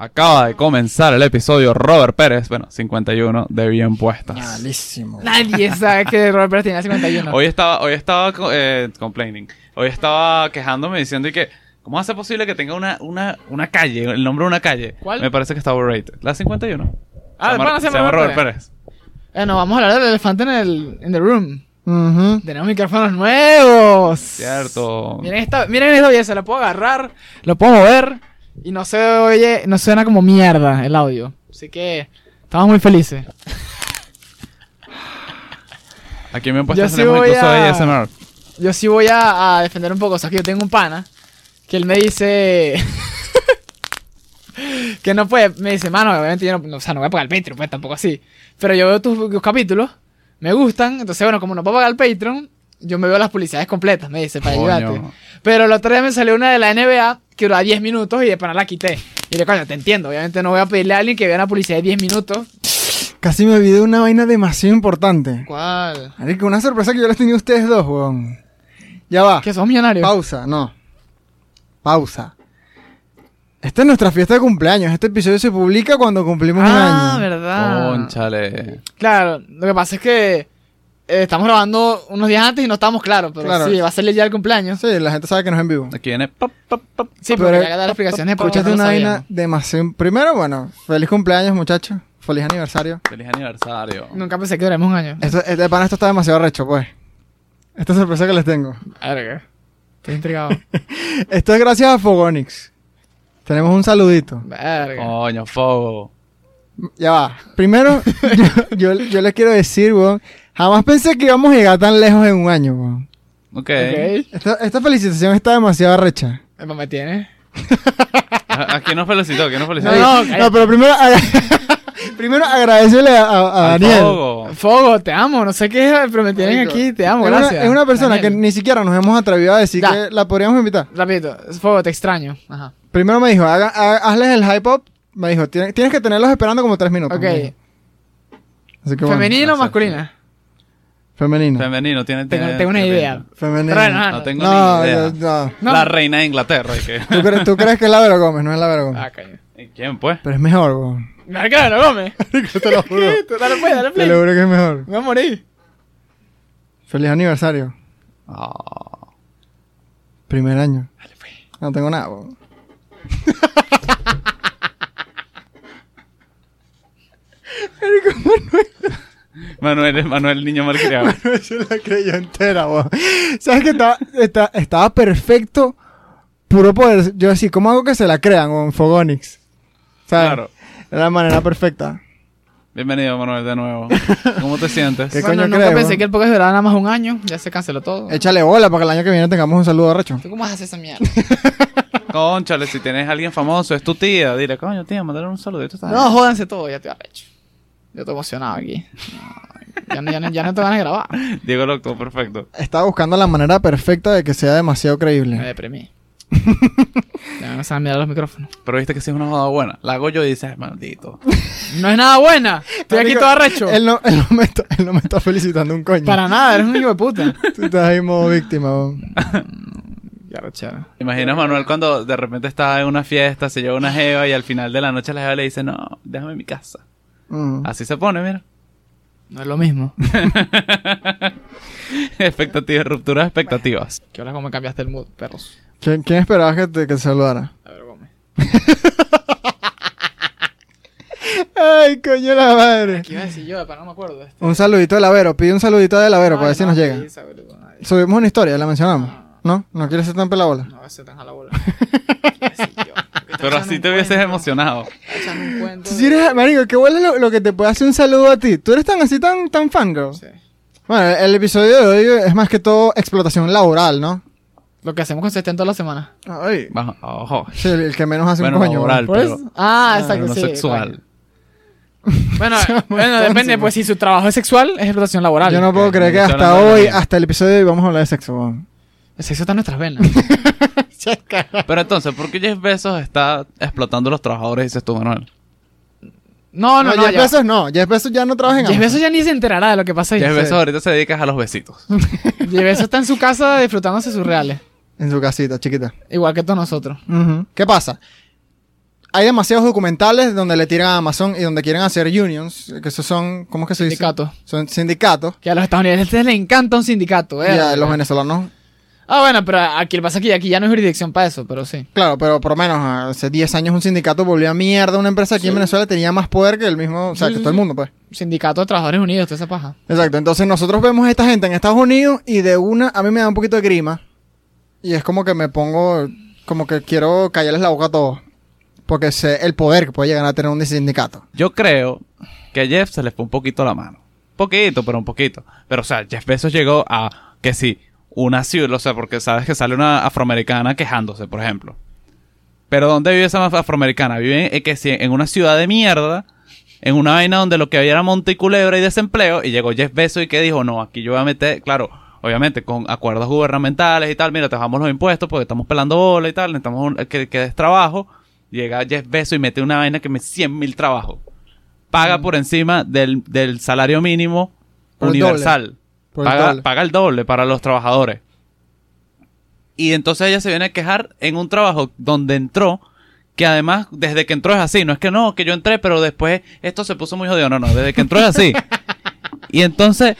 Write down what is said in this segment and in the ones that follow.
Acaba de comenzar el episodio Robert Pérez, bueno, 51 de Bien Puestas. Malísimo. Nadie sabe que Robert Pérez tenía 51. Hoy estaba, hoy estaba eh, complaining. Hoy estaba quejándome diciendo y que, ¿cómo ser posible que tenga una, una, una calle, el nombre de una calle? ¿Cuál? Me parece que está overrated. La 51. Ah, se llama, ¿de pana se llama Robert Pérez. Bueno, vamos a hablar del elefante en el in the room. Tenemos micrófonos nuevos. Cierto. Miren esta, miren esta belleza, lo puedo agarrar, lo puedo mover y no se oye, no suena como mierda el audio. Así que estamos muy felices. Aquí en Bien Yo Puestas sí voy a- ASMR. Yo sí voy a, a defender un poco, o sea, que yo tengo un pana que él me dice que no puede, me dice, mano, obviamente yo no, o sea, no voy a pagar el Patreon, pues tampoco así. Pero yo veo tus, tus capítulos, me gustan, entonces bueno, como no puedo pagar el Patreon, yo me veo las publicidades completas, me dice, para Coño. ayudarte. Pero el otro día me salió una de la NBA que duraba 10 minutos y de pana la quité. Y le coño, te entiendo, obviamente no voy a pedirle a alguien que vea una publicidad de 10 minutos. Casi me olvidé una vaina demasiado importante. ¿Cuál? Marico, una sorpresa que yo les tenía a ustedes dos, weón. Ya va. ¿Que sos millonario? Pausa, no. Pausa. Esta es nuestra fiesta de cumpleaños. Este episodio se publica cuando cumplimos un ah, año. verdad. Conchale. Claro, lo que pasa es que eh, estamos grabando unos días antes y no estamos claros, pero Claro. sí, va a ser el día del cumpleaños. Sí, la gente sabe que no es en vivo. Aquí viene. pop, pop, pop. Sí, Pero- hay que dar explicaciones no lo una vaina demasiado... Primero, bueno, feliz cumpleaños, muchachos. Feliz aniversario. Feliz aniversario. Nunca pensé que duremos un año. Esto, este pana, esto está demasiado recho, pues. Esta sorpresa que les tengo. Verga. Estoy intrigado. Esto es gracias a Fogonix. Tenemos un saludito. Verga. Coño, fuego. Ya va. Primero, yo, yo, yo les quiero decir, weón. Jamás pensé que íbamos a llegar tan lejos en un año, weón. Ok. Esta, esta felicitación está demasiado recha. Epa, me tiene. ¿A, a quién nos felicitó? ¿A quién nos felicitó? No, no, pero primero, primero agradecele a, a- a Al Daniel. fuego. Fogo, te amo. No sé qué es, pero me tienen aquí. Te amo, es una- gracias. es una persona Daniel. que ni siquiera nos hemos atrevido a decir que la podríamos invitar. Rapidito. Fogo, te extraño. Ajá. Primero me dijo, haga- ha- hazles el hype up. Me dijo, "Tienes tienes que tenerlos esperando como tres minutos. Ok. Así que bueno, ¿Femenino o masculina? Femenino. Femenino, tiene. Tengo, tiene- tengo una idea. Femenino. No tengo No, ni idea. yo- no. No. La reina de Inglaterra. ¿y qué? ¿Tú, cre- tú crees que es la Vera Gómez? No es la Vera Gómez. Ah, coño. ¿Y quién, pues? Pero es mejor, weón. Verga, no come. te lo juro. Dale pues, dale Te play. lo juro que es mejor. Me voy a morir. Feliz aniversario. Ah. Primer año. No tengo nada, weón. Manuel, Manuel, niño malcriado. Se la creyó entera, weón. ¿Sabes que estaba, está- estaba perfecto? Puro poder. Yo decía, ¿cómo hago que se la crean, weón? Fogonix. ¿Sabes? Claro. Era la manera perfecta. Bienvenido, Manuel, de nuevo. ¿Cómo te sientes? ¿Qué Bueno, coño nunca crees, pensé que el podcast durara nada más un año. Ya se canceló todo. Échale bola para que el año que viene tengamos un saludo recho. ¿Tú cómo hacer esa mierda? Conchale, si tienes a alguien famoso, es tu tía. Dile, coño, tía, mandale un saludito. está No, jódanse todo, ya estoy arrecho. Yo estoy emocionado aquí. Ya, no, ya, no, ya no te van a grabar. Diego lo actuó perfecto. Estaba buscando la manera perfecta de que sea demasiado Me creíble. deprimí. ya me a mirar los micrófonos. Pero viste que sí es una joda buena. La hago yo y dices, maldito. No es nada buena. Estoy aquí todo arrecho. Él no, él, no me está, él no me está felicitando un coño. Para nada, eres un hijo de puta. Tú estás ahí modo víctima, weón. Ya arrechera. ¿Te imaginas Manuel cuando de repente está en una fiesta, se lleva una jeva y al final de la noche la jeva le dice, no, déjame en mi casa. Mm. Así se pone, mira. No es lo mismo. Expectativas, ruptura de expectativas. ¿Qué hora cómo me cambiaste el mood, perros? ¿Quién, quién esperabas que te, que te saludara? A ver, Gómez. Ay, coño la madre. ¿Qué iba a decir yo? Para no me acuerdo. Este. Un saludito de Lavero. Pide un saludito de Lavero para ver si nos llega. Sí, sabe, nadie. Subimos una historia, la mencionamos. ¿No? ¿No quieres ser tan pelabola? No, ese tan a la bola. ¿Qué Pero así te hubieses cuento, emocionado. Si eres, marico, qué huele lo, lo que te puede hacer un saludo a ti. Tú eres tan así, tan, tan fangirl. Sí. Bueno, el episodio de hoy es más que todo explotación laboral, ¿no? Lo que hacemos con 70 toda la semana. Ay. Bajo- Ojo. Sí, el, que menos hace Bueno, un coño. laboral. weón. ¿Por pero- eso? Ah, Ah, exacto, Pero no sí. sexual. Bueno, bueno, depende, pues si su trabajo es sexual, es explotación laboral. Yo no puedo creer que hasta hoy, hasta el episodio de hoy, vamos a hablar de sexo. El sexo está en nuestras venas. Pero entonces, ¿por qué Jeff Bezos está explotando a los trabajadores, dices tú, Manuel? No, no, no. Jeff ya. Bezos no. Jeff Bezos ya no trabaja en Jeff. Bezos ya ni se enterará de lo que pasa ahí. Jeff. Bezos ahorita se dedica a los besitos. Jeff Bezos está en su casa disfrutándose sus reales. En su casita, chiquita. Igual que todos nosotros. ¿Qué pasa? hay demasiados documentales donde le tiran a Amazon y donde quieren hacer unions, que esos son, ¿cómo es que se dice? Sindicatos. Son sindicatos. Que a los estadounidenses les encanta un sindicato, Y ¿eh? a los venezolanos, Ah, bueno, pero aquí lo que pasa es que aquí ya no hay jurisdicción para eso, pero sí. claro, pero por lo menos hace 10 años un sindicato volvió a mierda una empresa aquí en Venezuela tenía más poder que el mismo, o sea, Sí, que sí, todo el mundo, pues. Sindicato de Trabajadores Unidos, toda esa paja. Exacto, entonces nosotros vemos a esta gente en Estados Unidos y de una, a mí me da un poquito de grima. Y es como que me pongo, como que quiero callarles la boca a todos. Porque sé el poder que puede llegar a tener un sindicato. Yo creo que a Jeff se le fue un poquito la mano. Poquito, pero un poquito. Pero, o sea, Jeff Bezos llegó a que sí, una ciudad, o sea, porque sabes que sale una afroamericana quejándose, por ejemplo. Pero ¿dónde vive esa afroamericana? Vive en, que sí, en una ciudad de mierda, en una vaina donde lo que había era monte y culebra y desempleo, y llegó Jeff Bezos y que dijo, no, aquí yo voy a meter, claro, obviamente con acuerdos gubernamentales y tal, mira, te bajamos los impuestos porque estamos pelando bola y tal, necesitamos un- que, que des trabajo. Llega Jeff Bezos y mete una vaina que me 100 mil trabajos. Paga por encima del, del salario mínimo Por universal. El paga, el doble para los trabajadores. Y entonces ella se viene a quejar en un trabajo donde entró, que además desde que entró es así, no es que no, que yo entré, pero después esto se puso muy jodido, no, no, desde que entró es así. y entonces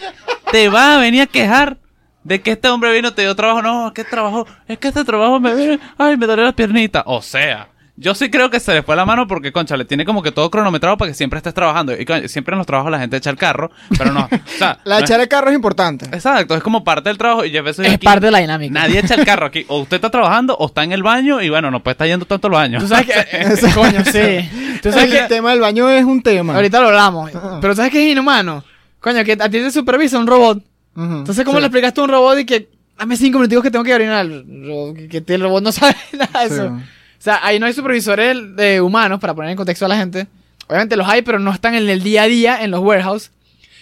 te va a venir a quejar de que este hombre vino, te dio trabajo, no, que trabajo, es que este trabajo me viene, ay, me duele la piernita. O sea, yo sí creo que se le fue la mano porque, concha, le tiene como que todo cronometrado para que siempre estés trabajando. Y coño, siempre en los trabajos la gente echa el carro, pero no. O sea, La no de es- echar el carro es importante. Exacto, es como parte del trabajo y Jeff Bezos Es aquí, parte de la dinámica. Nadie echa el carro aquí. O usted está trabajando o está en el baño y bueno, no puede estar yendo tanto al baño. Tú sabes que... Coño, sí. Tú sabes el que... tema del baño es un tema. Ahorita lo hablamos. Pero ¿sabes qué es inhumano? Coño, que a ti te supervisa un robot. Entonces, ¿cómo sí. le explicas tú a un robot y que dame cinco minutos que tengo que orinar? Que, que el robot no sabe nada de Sí. eso. O sea, ahí no hay supervisores de humanos para poner en contexto a la gente. Obviamente los hay, pero no están en el día a día en los warehouses.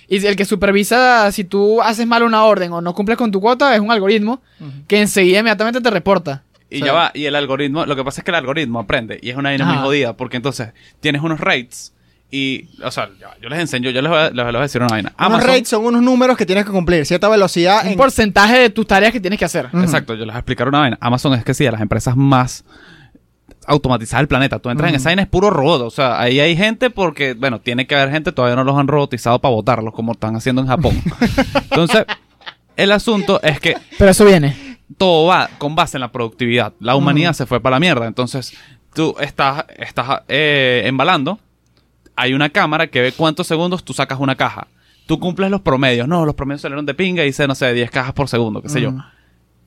Y el que supervisa si tú haces mal una orden o no cumples con tu cuota es un algoritmo que enseguida inmediatamente te reporta. Y ya va, y el algoritmo, lo que pasa es que el algoritmo aprende y es una vaina muy Ajá. jodida porque entonces tienes unos rates y, o sea, yo les enseño, yo les voy a, les voy a decir una vaina. Unos Amazon, rates son unos números que tienes que cumplir. Cierta velocidad Un en... porcentaje de tus tareas que tienes que hacer. Ujú. exacto, yo les voy a explicar una vaina. Amazon es que sí, de las empresas más automatizadas del planeta. Tú entras en esa vaina es puro robot, o sea, ahí hay gente porque, bueno, tiene que haber gente, todavía no los han robotizado para votarlos como están haciendo en Japón. Entonces, el asunto es que Pero eso viene. todo va con base en la productividad. La humanidad se fue para la mierda. Entonces, tú estás, estás eh, embalando. Hay una cámara que ve cuántos segundos tú sacas una caja. Tú cumples los promedios. No, los promedios salieron de pinga y dice, no sé, 10 cajas por segundo, qué sé yo.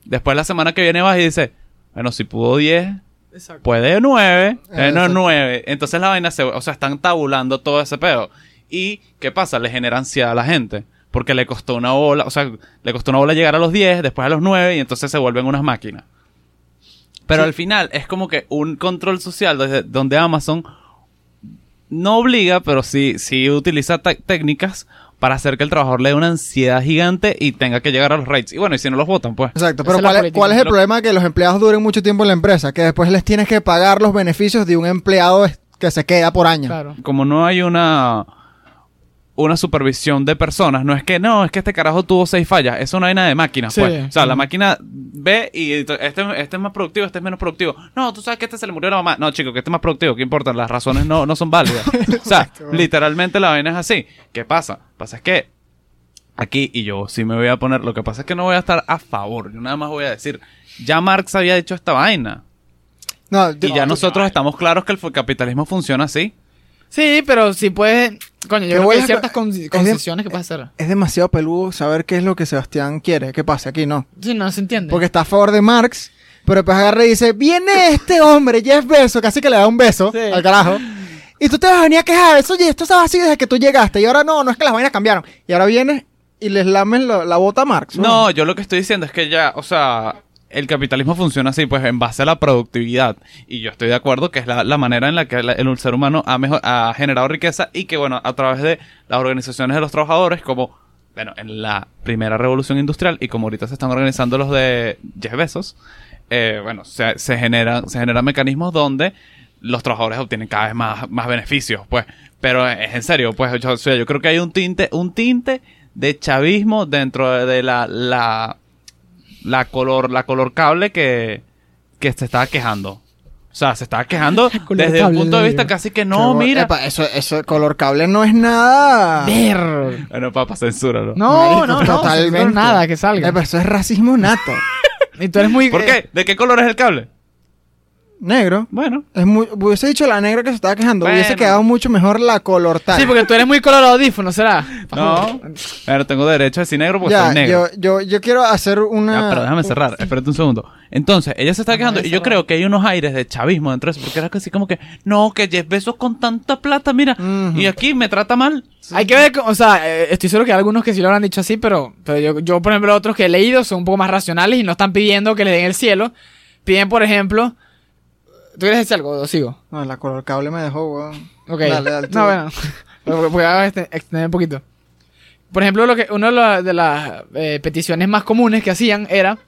Después la semana que viene vas y dices, bueno, si pudo 10, Exacto. puede 9, eh, no Exacto. 9. Entonces la vaina se, o sea, están tabulando todo ese pedo. ¿Y qué pasa? Le genera ansiedad a la gente. Porque le costó una bola, o sea, le costó una bola llegar a los 10, después a los 9 y entonces se vuelven unas máquinas. Pero Sí. al final es como que un control social desde donde Amazon no obliga, pero sí, sí utiliza técnicas para hacer que el trabajador le dé una ansiedad gigante y tenga que llegar a los rates. Y bueno, y si no los votan, pues. Exacto, pero ¿cuál es, política. cuál es el Lo- problema? Que los empleados duren mucho tiempo en la empresa, que después les tienes que pagar los beneficios de un empleado que se queda por año. Claro. como no hay una una supervisión de personas, no es que no, es que este carajo tuvo seis fallas, eso no hay nada de máquinas, Sí. pues. O sea, la máquina ve y este, este es más productivo, este es menos productivo. No, tú sabes que este se le murió la mamá. No, chico, que este es más productivo, ¿qué importa? Las razones no, no son válidas. o sea, literalmente la vaina es así. ¿Qué pasa? Pasa es que aquí, y yo sí me voy a poner, lo que pasa es que no voy a estar a favor, yo nada más voy a decir, ya Marx había dicho esta vaina. No, Y ya nosotros estamos claros que el capitalismo funciona así. Sí, pero si puedes. Coño, ¿Qué yo creo que hay ciertas con- es concesiones que puedes hacer. es demasiado peludo saber qué es lo que Sebastián quiere que pase aquí, ¿no? Sí, no se entiende. Porque está a favor de Marx, pero después agarra y dice, viene este hombre, Jeff Bezos, casi que le da un beso Sí. al carajo. Y tú te vas a venir a quejar, eso, oye, esto estaba así desde que tú llegaste, y ahora no, no es que las vainas cambiaron. Y ahora vienes y les lames la, la bota a Marx. No, yo lo que estoy diciendo es que ya, o sea, el capitalismo funciona así, pues en base a la productividad. Y yo estoy de acuerdo que es la, la manera en la que el ser humano ha, mejor- ha generado riqueza y que, bueno, a través de las organizaciones de los trabajadores, como, bueno, en la primera revolución industrial y como ahorita se están organizando los de Jeff Bezos, eh, bueno, se, se, generan, se generan mecanismos donde los trabajadores obtienen cada vez más, más beneficios, pues. Pero es en serio, pues, yo, yo creo que hay un tinte, un tinte de chavismo dentro de, de la, la, la color, la color cable que, que se estaba quejando. O sea, se estaba quejando desde un cable, punto de vista casi que no, Qué mira. Epa, eso, eso, color cable no es nada. Ver. Bueno, papá, censúralo. No, no, no. totalmente. No, nada que salga. Epa, eso es racismo nato. Y tú eres muy. ¿Por eh, qué? ¿De qué color es el cable? Negro. Bueno. Es muy, hubiese dicho la negra que se estaba quejando. Hubiese Bueno. quedado mucho mejor la color tal. Sí, porque tú eres muy color audífono, ¿será? No. Pero tengo derecho a decir negro porque ya, soy negro. yo, yo, yo quiero hacer una. Ya, pero déjame cerrar, espérate un segundo. Entonces, ella se está quejando y yo creo que hay unos aires de chavismo dentro de eso, porque era así como que, no, que Jeff Bezos con tanta plata, mira, Ujú. y aquí me trata mal. Hay que ver, o sea, eh, estoy seguro que hay algunos que sí lo habrán dicho así, pero, pero yo, yo, por ejemplo, otros que he leído son un poco más racionales y no están pidiendo que le den el cielo. Piden, por ejemplo. ¿Tú quieres decir algo o sigo? No, la color cable me dejó, weón. Ok. Dale, dale, no, bueno. Voy a este- extender un poquito. Por ejemplo, lo que, una de, la- de las eh, peticiones más comunes que hacían era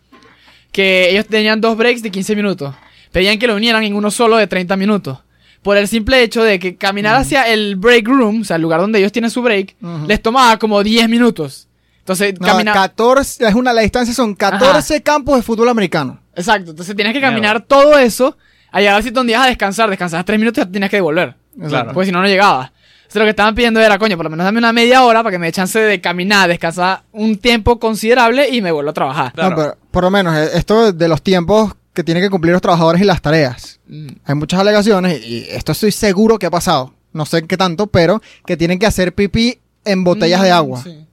que ellos tenían dos breaks de 15 minutos. Pedían que lo unieran en uno solo de 30 minutos. Por el simple hecho de que caminar hacia el break room, o sea, el lugar donde ellos tienen su break, les tomaba como 10 minutos. Entonces, No, caminar. 14, es una, la distancia son 14 campos de fútbol americano. Exacto. Entonces tienes que Mierda. caminar todo eso. A llegar al sitio donde ibas a descansar. Descansabas 3 minutos y ya tenías que devolver. Claro. Porque si no, no llegaba. Entonces lo que estaban pidiendo era, coño, por lo menos dame una media hora para que me dé chance de caminar, descansar un tiempo considerable y me vuelvo a trabajar. Claro. No, pero por lo menos eh, esto de los tiempos que tienen que cumplir los trabajadores y las tareas. Mm. Hay muchas alegaciones y esto estoy seguro que ha pasado. No sé qué tanto, pero que tienen que hacer pipí en botellas de Mm, agua. sí.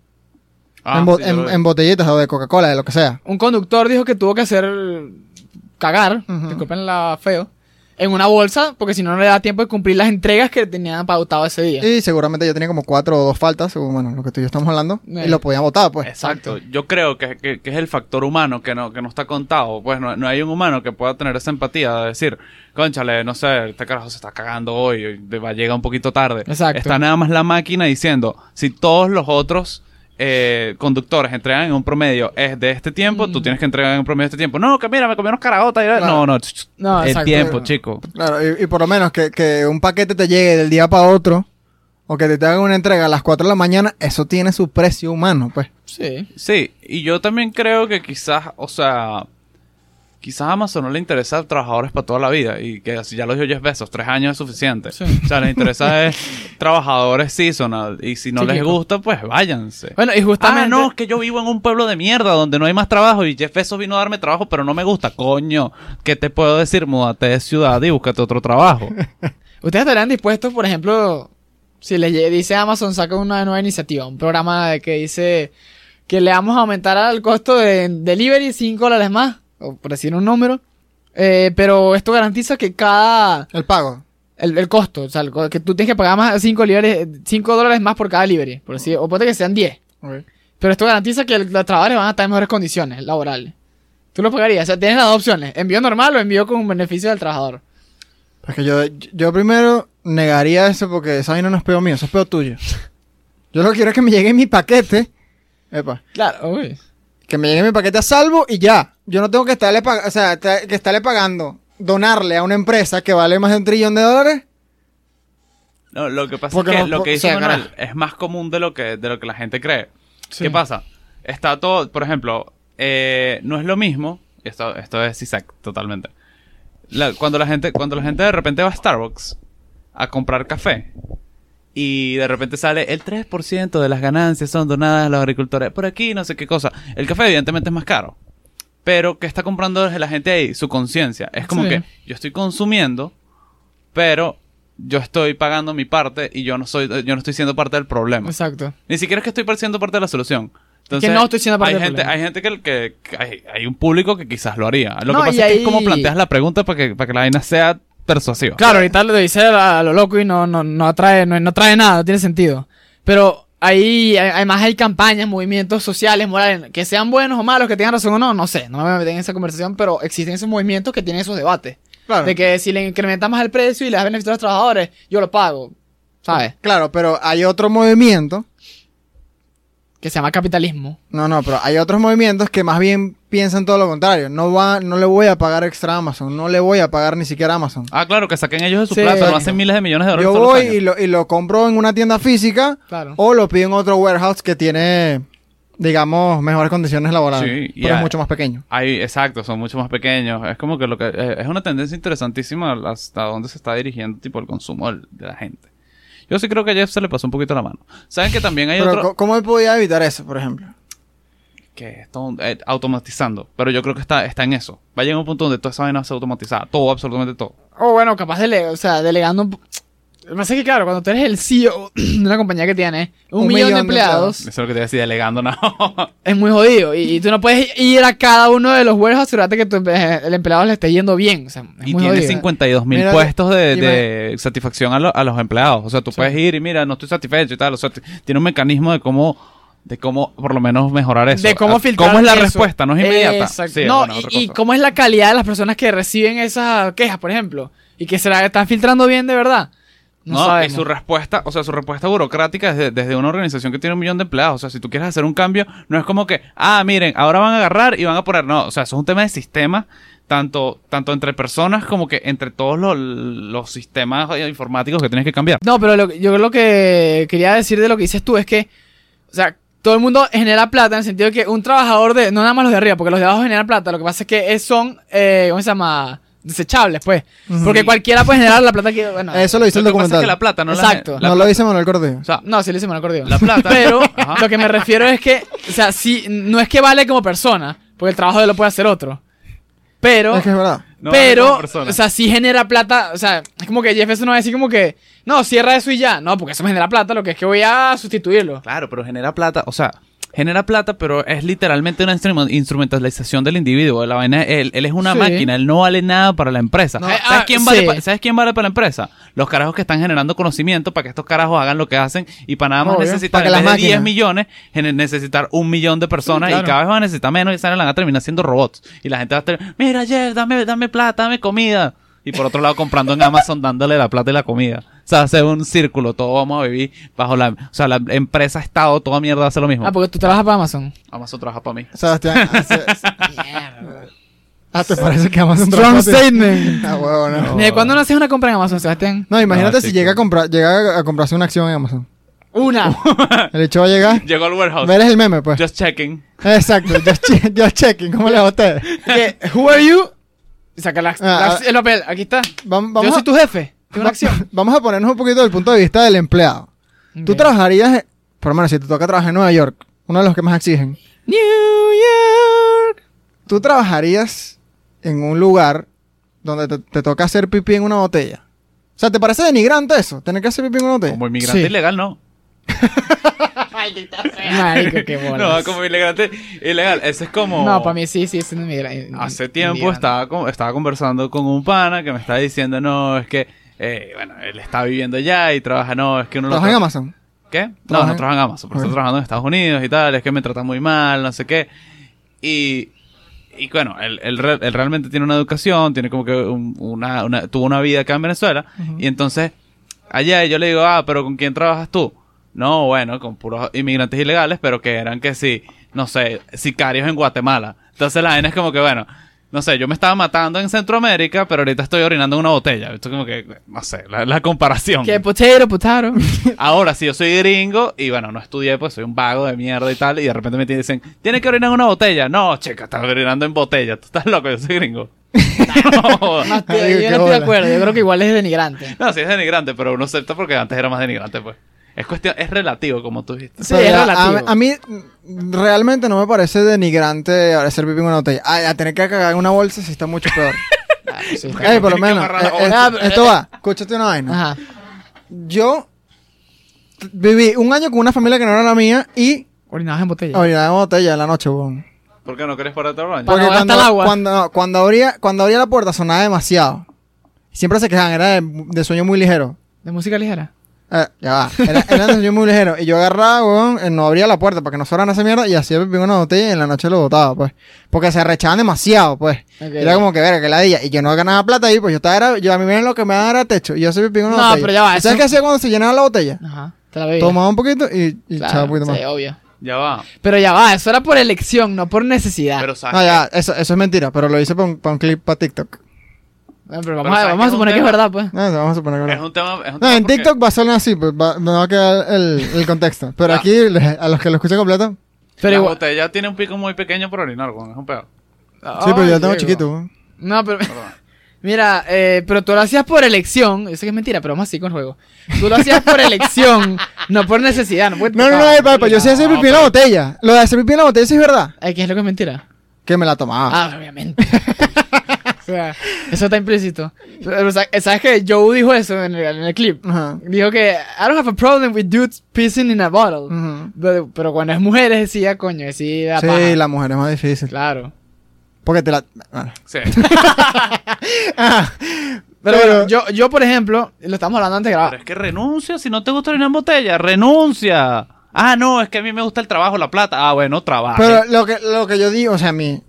Ah, en, bo- sí, en botellitas o de Coca-Cola, de lo que sea. Un conductor dijo que tuvo que hacer cagar, Ujú. disculpen la feo, en una bolsa, porque si no, no le da tiempo de cumplir las entregas que tenían pautado ese día. Y seguramente yo tenía como cuatro o dos faltas, según bueno, lo que tú y yo estamos hablando, Eh. y lo podían votar, pues. Exacto. Yo creo que, que- que es el factor humano que no, que no está contado. Pues no, no hay un humano que pueda tener esa empatía de decir, conchale, no sé, este carajo se está cagando hoy, hoy va a llegar un poquito tarde. Exacto. Está nada más la máquina diciendo, si todos los otros eh, conductores entregan en un promedio es de este tiempo, tú Mm. tienes que entregar en un promedio de este tiempo. No, que mira, me comí unos caragotas. y- Claro. No, no, No, el exacto. tiempo, chico. Claro, y, y por lo menos que, que un paquete te llegue del día para otro, o que te hagan una entrega a las 4 de la mañana, eso tiene su precio humano, pues. Sí. Sí, y yo también creo que quizás, o sea, quizás a Amazon no le interesa trabajadores para toda la vida y que así ya lo dijo Jeff Bezos, tres años es suficiente. Sí. O sea, les interesa es trabajadores seasonal y si no Sí, les chico. gusta, pues váyanse. Bueno, y justamente... Ah, no, es que yo vivo en un pueblo de mierda donde no hay más trabajo y Jeff Bezos vino a darme trabajo, pero no me gusta. Coño, ¿qué te puedo decir? Múdate de ciudad y búscate otro trabajo. ¿Ustedes estarían dispuestos, por ejemplo, si le dice Amazon, saca una nueva iniciativa, un programa de que dice que le vamos a aumentar al costo de delivery 5 dólares más, o por decir un número, eh, pero esto garantiza que cada... El pago. El, el costo, o sea, el que tú tienes que pagar más 5 dólares más por cada delivery, por decir, o ponte que sean 10. Pero esto garantiza que los trabajadores van a estar en mejores condiciones laborales. ¿Tú lo pagarías? O sea, tienes las dos opciones, envío normal o envío con un beneficio del trabajador. Es que yo, yo primero negaría eso porque esa vaina no es peor mío, eso es peor tuyo. Yo lo que quiero es que me llegue mi paquete. Epa. Claro, uy. Que me llegue mi paquete a salvo y ya. Yo no tengo que estarle, o sea, que estarle pagando, donarle a una empresa que vale más de un trillón de dólares. No, lo que pasa Porque es que no- lo que dice Manuel es más común de lo que, de lo que la gente cree. Sí. ¿Qué pasa? Está todo, por ejemplo, eh, no es lo mismo, esto, esto es Isaac totalmente. La- cuando la gente, cuando la gente de repente va a Starbucks a comprar café y de repente sale el 3% de las ganancias son donadas a los agricultores, por aquí no sé qué cosa. El café evidentemente es más caro. Pero ¿qué está comprando la gente ahí? Su conciencia. Es como Sí. que yo estoy consumiendo, pero yo estoy pagando mi parte y yo no soy, yo no estoy siendo parte del problema. Exacto. Ni siquiera es que estoy siendo parte de la solución. Entonces, Que no estoy siendo parte hay del gente, problema. Hay gente que, que- que hay, hay un público que quizás lo haría. Lo No, que pasa es que es como planteas la pregunta para que, para que la vaina sea persuasiva. Claro, ahorita lo dice a lo loco y no, no, no atrae, no, no trae nada, no tiene sentido. Pero ahí, a- además hay campañas, movimientos sociales, morales, que sean buenos o malos, que tengan razón o no, no sé, no me voy a meter en esa conversación, pero existen esos movimientos que tienen esos debates. Claro. De que si le incrementamos el precio y le das beneficio a los trabajadores, yo lo pago, ¿sabes? Claro, pero hay otro movimiento. Que se llama capitalismo. No, no, pero hay otros movimientos que más bien piensan todo lo contrario. No va, no le voy a pagar extra a Amazon, no le voy a pagar ni siquiera a Amazon. Ah, claro, que saquen ellos de su Sí. plata, no hacen miles de millones de dólares Yo voy y lo, y lo compro en una tienda física Claro. o lo pido en otro warehouse que tiene digamos, mejores condiciones laborales. Sí, pero es mucho más pequeño. Hay, exacto, son mucho más pequeños. Es como que lo que eh, es una tendencia interesantísima hasta dónde se está dirigiendo tipo el consumo de la gente. Yo sí creo que a Jeff se le pasó un poquito la mano. Saben que también hay Pero, otro ¿cómo él podía evitar eso, por ejemplo? que está eh, automatizando, pero yo creo que está está en eso. Va a llegar un punto donde toda esa vaina se automatizada, todo absolutamente todo. O bueno, capaz de, o sea, delegando po- Lo que pasa es que, claro, cuando tú eres el CEO de una compañía que tiene un, Un millón, millón de de empleados, Eso es lo que te decía delegando no. es muy jodido. Y, y tú no puedes ir a cada uno de los warehouses y asegurarte que tu el empleado le esté yendo bien. O sea, es y muy tiene jodido. 52 mil puestos de, satisfacción a, lo- a los empleados. O sea, tú puedes ir y mira, no estoy satisfecho y tal. O sea, tiene un mecanismo de cómo, de cómo por lo menos mejorar eso. De cómo Ah, filtrar ¿Cómo es la eso. respuesta? No es inmediata. Exacto. Sí, no, y, cómo es la calidad de las personas que reciben esas quejas, por ejemplo. Y que se la están filtrando bien de verdad. No, No, y su respuesta, o sea, su respuesta burocrática desde, desde una organización que tiene un millón de empleados. O sea, si tú quieres hacer un cambio, no es como que, ah, miren, ahora van a agarrar y van a poner. No, o sea, eso es un tema de sistema, tanto, tanto entre personas como que entre todos los, los sistemas informáticos que tienes que cambiar. No, pero lo- yo lo que quería decir de lo que dices tú es que, o sea, todo el mundo genera plata en el sentido de que un trabajador de, no nada más los de arriba, porque los de abajo generan plata, lo que pasa es que son, eh, ¿cómo se llama? Desechables, pues. Porque cualquiera puede generar la plata que, bueno. Eso lo dice el Lo que pasa es documental. que la plata no Exacto. la, la no lo dice Manuel Cordillo. O sea, No, sí le hicimos un acordeón. La plata. Pero Ajá. lo que me refiero es que, o sea, sí, no es que vale como persona, porque el trabajo de lo puede hacer otro. Pero, es que es verdad. no pero, como persona. o sea, sí genera plata. O sea, es como que Jeff Bezos no va a decir como que, no, cierra eso y ya. No, porque eso me genera plata, lo que es que voy a sustituirlo. Claro, pero genera plata, o sea, genera plata, pero es literalmente una instru- instrumentalización del individuo. La vaina, él, él es una Sí. máquina, él no vale nada para la empresa. No, ¿Sabes, ah, quién vale sí. pa- ¿Sabes quién vale para la empresa? Los carajos que están generando conocimiento para que estos carajos hagan lo que hacen y para nada más Obvio. necesitar, Para que en las vez de 10 máquinas- millones, necesitar un millón de personas Sí, claro. y cada vez van a necesitar menos y van a terminar siendo robots. Y la gente va a estar, mira, Jeff, dame, dame plata, dame comida. Y por otro lado, comprando en Amazon, dándole la plata y la comida. O sea, hace un círculo, todos vamos a vivir bajo la... O sea, la empresa, Estado, toda mierda hace lo mismo. Ah, porque tú trabajas para Amazon. Amazon trabaja para mí. Sebastián. hace- ah, ¿te parece que Amazon Strong trabaja a ti? statement. Ah, huevo, no. ¿Desde cuándo no haces una compra en Amazon, Sebastián? No, imagínate No, si llega a comprar, llega a comprarse una acción en Amazon. Una. El hecho va a llegar. Llegó al warehouse. Ver el meme, pues. Just checking. Exacto, just, che- just checking. ¿Cómo le va a usted? que, who are you? Y saca la, la- ah. el papel. Aquí está. Yo soy a, tu jefe. Tengo una va- acción. vamos a ponernos un poquito del punto de vista del empleado. Tú trabajarías, por lo menos si te toca trabajar en Nueva York, uno de los que más exigen. New York. Tú trabajarías en un lugar donde te, te toca hacer pipí en una botella. O sea, ¿te parece denigrante eso? Tener que hacer pipí en una botella. Como inmigrante Sí. ilegal, no. Marico, qué bolas. No, como inmigrante ilegal. Ese es como... No, para mí sí, sí, es un inmigrante. Hace tiempo estaba, con- estaba conversando con un pana que me estaba diciendo, no, es que... eh, bueno, él está viviendo allá y trabaja, no, es que uno... no ¿Trabajas en Amazon? ¿Qué? No, ¿Trabaja no en- trabaja en Amazon, pero Ok. está trabajando en Estados Unidos y tal, es que me tratan muy mal, no sé qué. Y, y bueno, él, él re- él realmente tiene una educación, tiene como que un- una, una- tuvo una vida acá en Venezuela. Y entonces, allá yo le digo, ah, pero ¿con quién trabajas tú? No, bueno, con puros inmigrantes ilegales, pero que eran que sí, no sé, sicarios en Guatemala. Entonces la vaina es como que, bueno, no sé, yo me estaba matando en Centroamérica, pero ahorita estoy orinando en una botella. Esto como que, no sé, la, la comparación. Que potato, potato. Ahora, si yo soy gringo y bueno, no estudié, pues soy un vago de mierda y tal, y de repente me dicen, ¿tienes que orinar en una botella? No, chica, estás orinando en botella, tú estás loco, yo soy gringo. no, No, yo no estoy de acuerdo. Yo creo que igual es denigrante. no, sí es denigrante, pero uno acepta porque antes era más denigrante, pues. Es cuestión, es relativo, como tú dijiste. Sí, Pero es ya, relativo. A, a mí realmente no me parece denigrante hacer pipí en una botella. A, a tener que cagar en una bolsa sí está mucho peor. Ah, sí, está Ey, por lo menos. eh, eh, esto va, escúchate una vaina. Ajá. Yo viví un año con una familia que no era la mía y Orinabas en botella. orinaba en botella en la noche, weón. ¿Por qué no querés pararte al baño? Porque no cuando, el agua. cuando, no, cuando abría, cuando abría la puerta sonaba demasiado. Siempre se quejaban, era de, de sueño muy ligero. ¿De música ligera? Eh, ya va, era, era sueño muy ligero. Y yo agarraba, weón, eh, no abría la puerta para que no sonaran esa mierda y hacía pipí una botella y en la noche lo botaba, pues. Porque se arrechaban demasiado, pues. Era como que, verga, que la día. Y yo no ganaba plata ahí, pues yo estaba, era, yo a mí me lo que me daban era techo. Y yo hacía pipí una No, botella. pero ya va, ¿Y ¿Sabes eso- qué hacía cuando se llenaba la botella? Ajá. Te la veía. Tomaba un poquito y, y Claro, echaba un poquito más. Sí, obvio. Ya va. Pero ya va, eso era por elección, no por necesidad. Pero sabes No, ya, eso, eso es mentira, pero lo hice para un, pa' un clip para TikTok. Bueno, pero vamos, Pero a, ¿sabes vamos a qué es un suponer que es verdad, pues. No, vamos a suponer que es un tema... Es un No, tema en porque- TikTok va a sonar así, pues va, no va a quedar el, el contexto. Pero Ah. aquí, a los que lo escuchan completo, Pero la igual- botella tiene un pico muy pequeño para orinar, weón. Es un pedo. Sí, pero yo Ay, tengo chiquito. No, pero. Mira, eh, pero tú lo hacías por elección. Yo sé que es mentira, pero vamos así con el juego. Tú lo hacías por elección, no por necesidad. No, puede- No, no, no, eh, papá, yo sí hacer pipí en la botella. Lo de hacer pipí en la botella sí es verdad. Ay, ¿Qué es lo que es mentira? Que me la tomaba. Ah, obviamente. sea, eso está implícito. Pero, sa- ¿Sabes que Joe dijo eso en el, en el clip? Dijo que I don't have a problem with dudes pissing in a bottle. Pero, pero cuando es mujeres decía, coño, sí, da paja. Sí, la mujer es más difícil. Claro. Porque te la. bueno. Sí. Ah, Pero, Pero- bueno, yo, yo, por ejemplo, lo estamos hablando antes de Pero grabar. es que renuncia. Si no te gusta orinar en botella, renuncia. Ah, no, es que a mí me gusta el trabajo, la plata. Ah, bueno, trabaja. Pero lo que, lo que yo digo, o sea, mi,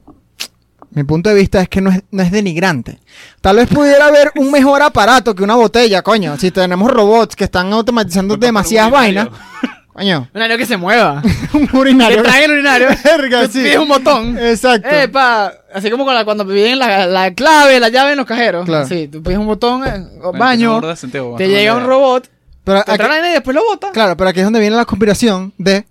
mi punto de vista es que no es, no es denigrante. Tal vez pudiera haber un mejor aparato que una botella, coño. Si tenemos robots que están automatizando demasiadas vainas, coño, Un año que se mueva. un Te urinario. traen el urinario. Verga, sí. pides un botón. Exacto. Eh, pa, así como la- cuando piden la, la clave, la llave en los cajeros. Claro. Sí, tú pides un botón, Bueno, baño, sentido, te llega un robot, pero te aquí, traen y después lo bota. claro, pero aquí es donde viene la conspiración de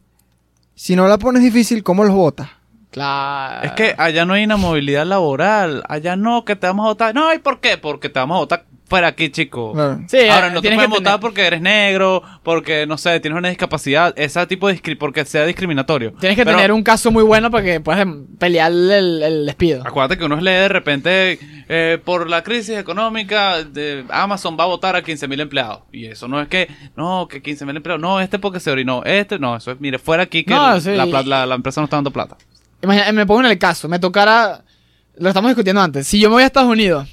si no la pones difícil, ¿cómo los botas? Claro. Es que allá no hay una movilidad laboral. Allá no, que te vamos a votar. No, ¿y por qué? Porque te vamos a votar fuera aquí, chico. Claro. Sí, Ahora, eh, no te tienes pueden que votar tener- porque eres negro, porque, no sé, tienes una discapacidad, ese tipo de discri- porque sea discriminatorio. Tienes que Pero tener un caso muy bueno para que puedas em, pelear el, el despido. Acuérdate que uno lee de repente, eh, por la crisis económica, de Amazon va a votar a 15.000 empleados. Y eso no es que, no, que 15.000 empleados, no, este porque se orinó, este, no, eso es, mire, fuera aquí que No, el- sí. la, pla- la- la empresa no está dando plata. Imagina, me pongo en el caso, me tocara, lo estamos discutiendo antes, si yo me voy a Estados Unidos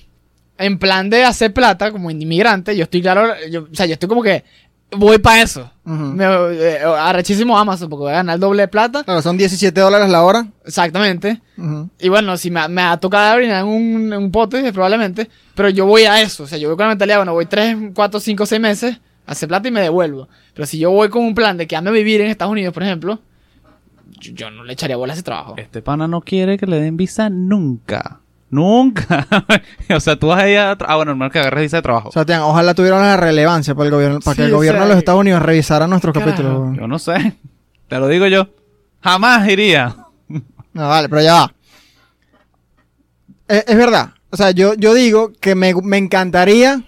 en plan de hacer plata como inmigrante, yo estoy claro, yo- o sea, yo estoy como que voy para eso. Ujú. Me, eh, arrechísimo Amazon porque voy a ganar el doble de plata. Claro, son 17 dólares la hora. Exactamente. Y bueno, si me, me va a tocar orinar en un, un pote, probablemente. Pero yo voy a eso. O sea, yo voy con la mentalidad, bueno, voy 3, 4, 5, 6 meses a hacer plata y me devuelvo. Pero si yo voy con un plan de que ame vivir en Estados Unidos, por ejemplo, yo, yo no le echaría bola a ese trabajo. Este pana no quiere que le den visa nunca. Nunca. o sea, tú vas a... tra- Ah, bueno, normal que agarres visa de trabajo. Sebastián, ojalá tuvieran la relevancia para el gobierno, para que el o gobierno sea, de los Estados Unidos revisara nuestros capítulos. Yo no sé. Te lo digo yo. Jamás iría. No, vale, pero ya va. Es verdad. O sea, yo, yo digo que me, me encantaría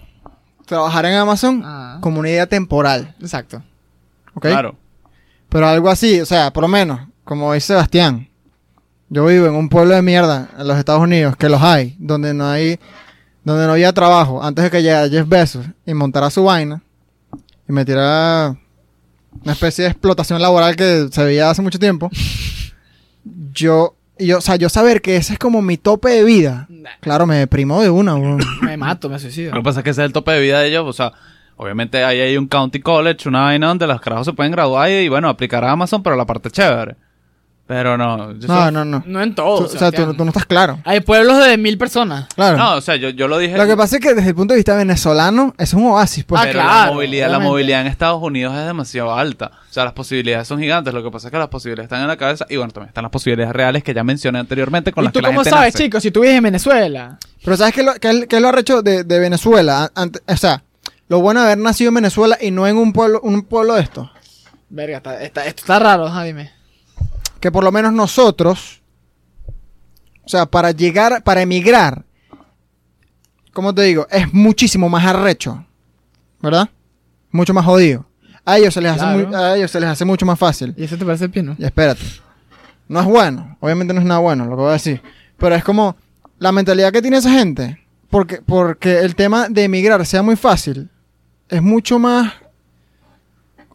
trabajar en Amazon Ah. como una idea temporal. Exacto. ¿Ok? Claro. Pero algo así, o sea, por lo menos, como dice Sebastián. Yo vivo en un pueblo de mierda en los Estados Unidos, que los hay, donde no hay, donde no había trabajo, antes de que llegara Jeff Bezos y montara su vaina y metiera una especie de explotación laboral que se veía hace mucho tiempo. Yo, y yo, o sea, yo saber que ese es como mi tope de vida, claro, me deprimo de una. Me mato, me suicido. Lo que pasa es que ese es el tope de vida de ellos. O sea, obviamente ahí hay un county college, una vaina donde los carajos se pueden graduar y, bueno, aplicar a Amazon, pero la parte chévere. Pero no. yo No, soy- no, no. No en Tú- todo. o sea, tú, tú no estás claro. Hay pueblos de mil personas. Claro. No, o sea, yo, yo lo dije. Lo que pasa es que desde el punto de vista venezolano, es un oasis, pues. Ah, pero claro, la movilidad, la movilidad en Estados Unidos es demasiado alta. O sea, las posibilidades son gigantes. Lo que pasa es que las posibilidades están en la cabeza. Y bueno, también están las posibilidades reales que ya mencioné anteriormente con ¿Y las tú que la cómo gente sabes, nace. chicos? Si tú vives en Venezuela. Pero ¿sabes qué, lo, qué, es- qué es lo arrecho de, de Venezuela? An- ante- o sea, lo bueno de haber nacido en Venezuela y no en un pueblo, un pueblo de estos. Verga, está, está- esto está raro, ajá, dime. Que por lo menos nosotros, o sea, para llegar, para emigrar, como te digo, es muchísimo más arrecho. ¿Verdad? Mucho más jodido. A ellos se les, hace, Claro. muy- a ellos se les hace mucho más fácil. ¿Y eso te parece pino? Y espérate. No es bueno. Obviamente no es nada bueno lo que voy a decir. Pero es como la mentalidad que tiene esa gente. Porque, porque el tema de emigrar sea muy fácil. Es mucho más.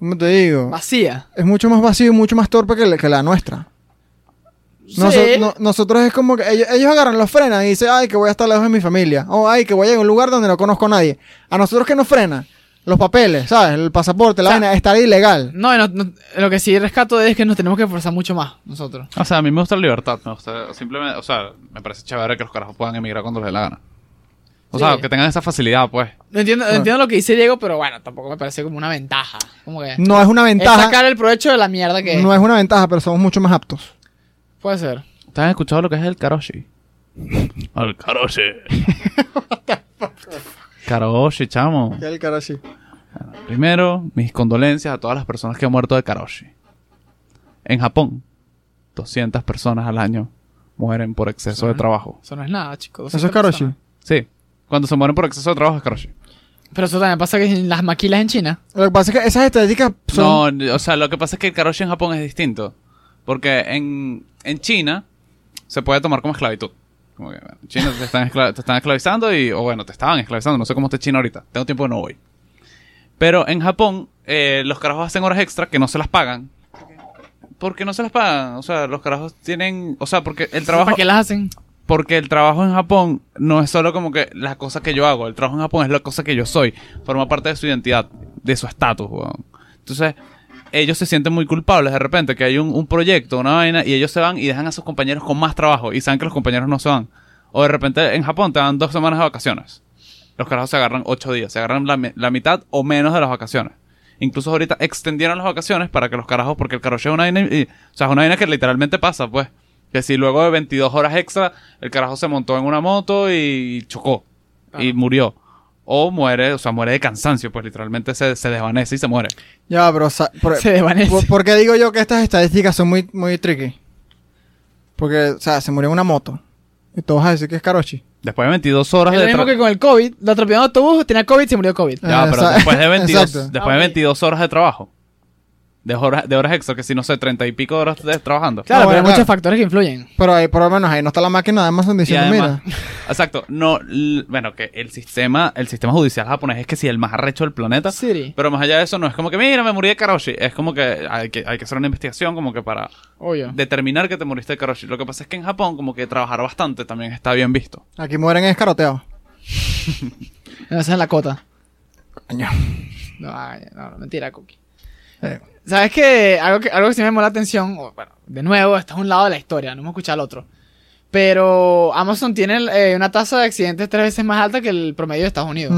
¿Cómo te digo? Vacía. Es mucho más vacío y mucho más torpe que, la- que la nuestra. Noso- Sí. no- nosotros es como que ellos, ellos agarran los frenan y dicen, ay, que voy a estar lejos de mi familia. O ay, que voy a un lugar donde no conozco a nadie. A nosotros que nos frena, los papeles, ¿sabes? El pasaporte, la O sea, vaina, estar ilegal. No, no, no, lo que sí rescato es que nos tenemos que esforzar mucho más nosotros. O sea, a mí me gusta la libertad. Me gusta simplemente. O sea, me parece chévere que los carajos puedan emigrar cuando les dé la gana. O Sí. sea, que tengan esa facilidad, pues. No entiendo, entiendo lo que dice Diego, pero bueno, tampoco me parece como una ventaja. Como que No es una es ventaja. sacar el provecho de la mierda que No es una ventaja, pero somos mucho más aptos. puede ser. ¿Ustedes han escuchado lo que es el karoshi? El karoshi. karoshi, chamo. ¿Qué es el karashi? Primero, mis condolencias a todas las personas que han muerto de karoshi. En Japón, 200 personas al año mueren por exceso de trabajo. Eso no es nada, chicos. Eso es Karoshi. Sí. Cuando se mueren por exceso de trabajo es Karoshi. Pero eso también pasa que en las maquilas en China. Lo que pasa es que esas estadísticas son... No, o sea, lo que pasa es que el karoshi en Japón es distinto. Porque en, en China se puede tomar como esclavitud. Como que, bueno, en China te están, te están esclavizando y, o bueno, te estaban esclavizando. No sé cómo está China ahorita. Tengo tiempo que no voy. Pero en Japón, eh, los carajos hacen horas extra que no se las pagan. ¿Por qué no se las pagan? O sea, los carajos tienen... O sea, porque el trabajo... ¿Para qué las hacen? Porque el trabajo en Japón no es solo como que la cosa que yo hago. El trabajo en Japón es la cosa que yo soy. Forma parte de su identidad, de su estatus, weón. Entonces, ellos se sienten muy culpables de repente que hay un, proyecto, una vaina, y ellos se van y dejan a sus compañeros con más trabajo y saben que los compañeros no se van. O de repente en Japón te dan dos semanas de vacaciones. Los carajos se agarran ocho días, se agarran la, mi- la mitad o menos de las vacaciones. Incluso ahorita extendieron las vacaciones para que los carajos, porque el carajo es una vaina, y- o sea, es una vaina que literalmente pasa, pues. Que si luego de 22 horas extra, el carajo se montó en una moto y chocó. Y murió. O muere, o sea, muere de cansancio, pues literalmente se, se desvanece y se muere. Ya, pero... por, Se desvanece. por- ¿por qué digo yo que estas estadísticas son muy, muy tricky? Porque, o sea, se murió en una moto. Y tú vas a decir que es Karoshi. Después de 22 horas Es lo de mismo que con el COVID. Lo atropelló en autobús, tenía COVID, se murió de COVID. Ya, Eh, pero después de 22, exacto. después de ok. 22 horas de trabajo. De horas, de horas extra, que si no sé, 30 y pico horas de- trabajando. Claro, pero hay muchos factores que influyen. Pero ahí, por lo menos ahí no está la máquina de Amazon diciendo, además, mira. exacto, no, bueno, que el sistema, el sistema judicial japonés es que si el más arrecho del planeta, Siri. pero más allá de eso no es como que, mira, me morí de Karoshi, es como que hay que, hay que hacer una investigación como que para Obvio. determinar que te moriste de Karoshi. Lo que pasa es que en Japón como que trabajar bastante también está bien visto. Aquí mueren escaroteados. Esa es la cota. Coño. No, no, mentira, Cookie. Eh, ¿Sabes qué? Algo que, algo que sí me llamó la atención, bueno, de nuevo, este es un lado de la historia, no hemos escuchado el otro. Pero Amazon tiene eh, una tasa de accidentes tres veces más alta que el promedio de Estados Unidos.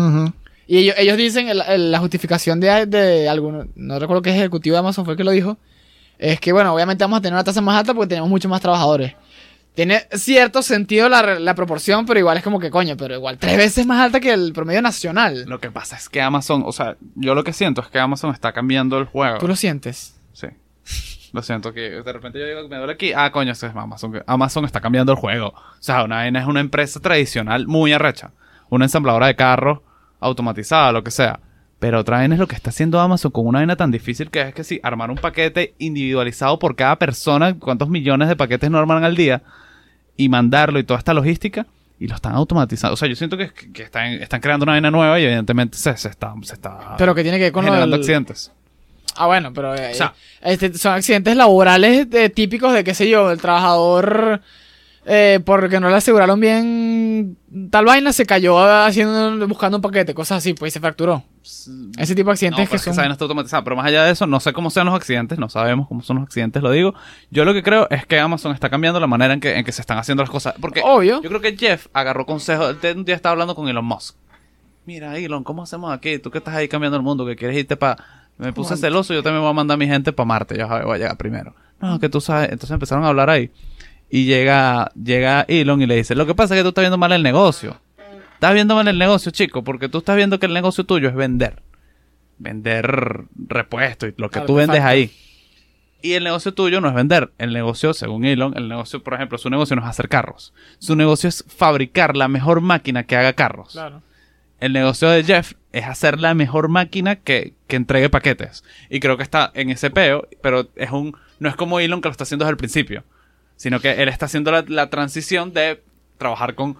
Y ellos, ellos dicen, el- el- la justificación de, de alguno, no recuerdo qué ejecutivo de Amazon fue el que lo dijo, es que, bueno, obviamente vamos a tener una tasa más alta porque tenemos muchos más trabajadores. Tiene cierto sentido la, la proporción, pero igual es como que coño, pero igual tres veces más alta que el promedio nacional. Lo que pasa es que Amazon, o sea, yo lo que siento es que Amazon está cambiando el juego. ¿Tú lo sientes? Sí. Lo siento que de repente yo digo que me duele aquí. Ah, coño, eso es Amazon. Amazon está cambiando el juego. O sea, una vaina es una empresa tradicional muy arrecha. Una ensambladora de carros automatizada, lo que sea. Pero otra vaina es lo que está haciendo Amazon con una vaina tan difícil que es que sí, armar un paquete individualizado por cada persona, cuántos millones de paquetes no arman al día, y mandarlo y toda esta logística, y lo están automatizando. O sea, yo siento que, que están, están creando una vaina nueva y evidentemente se, se está, se está Pero que tiene que ver con generando del- accidentes. Ah, bueno, pero eh, O sea- este, son accidentes laborales de- típicos de, qué sé yo, el trabajador, eh, porque no le aseguraron bien tal vaina, se cayó haciendo, buscando un paquete, cosas así, pues y se fracturó. Ese tipo de accidentes que es que son... está automatizada. Pero más allá de eso, no sé cómo sean los accidentes, no sabemos cómo son los accidentes, lo digo. Yo lo que creo es que Amazon está cambiando la manera en que, en que se están haciendo las cosas. Porque Obvio. yo creo que Jeff agarró consejos. Él Un día estaba hablando con Elon Musk. Mira, Elon, ¿cómo hacemos aquí? Tú que estás ahí cambiando el mundo, que quieres irte para... Me puse celoso, yo también voy a mandar a mi gente para Marte. Ya voy a llegar primero. No, que tú sabes. Entonces empezaron a hablar ahí. Y llega, llega Elon y le dice, lo que pasa es que tú estás viendo mal el negocio. Estás viendo mal el negocio, chico, porque tú estás viendo que el negocio tuyo es vender. Vender repuestos y lo que tú vendes ahí. Y el negocio tuyo no es vender. El negocio, según Elon, el negocio, por ejemplo, su negocio no es hacer carros. Su negocio es fabricar la mejor máquina que haga carros. Claro. El negocio de Jeff es hacer la mejor máquina que, que entregue paquetes. Y creo que está en ese peo, pero es un no es como Elon que lo está haciendo desde el principio, sino que él está haciendo la, la transición de trabajar con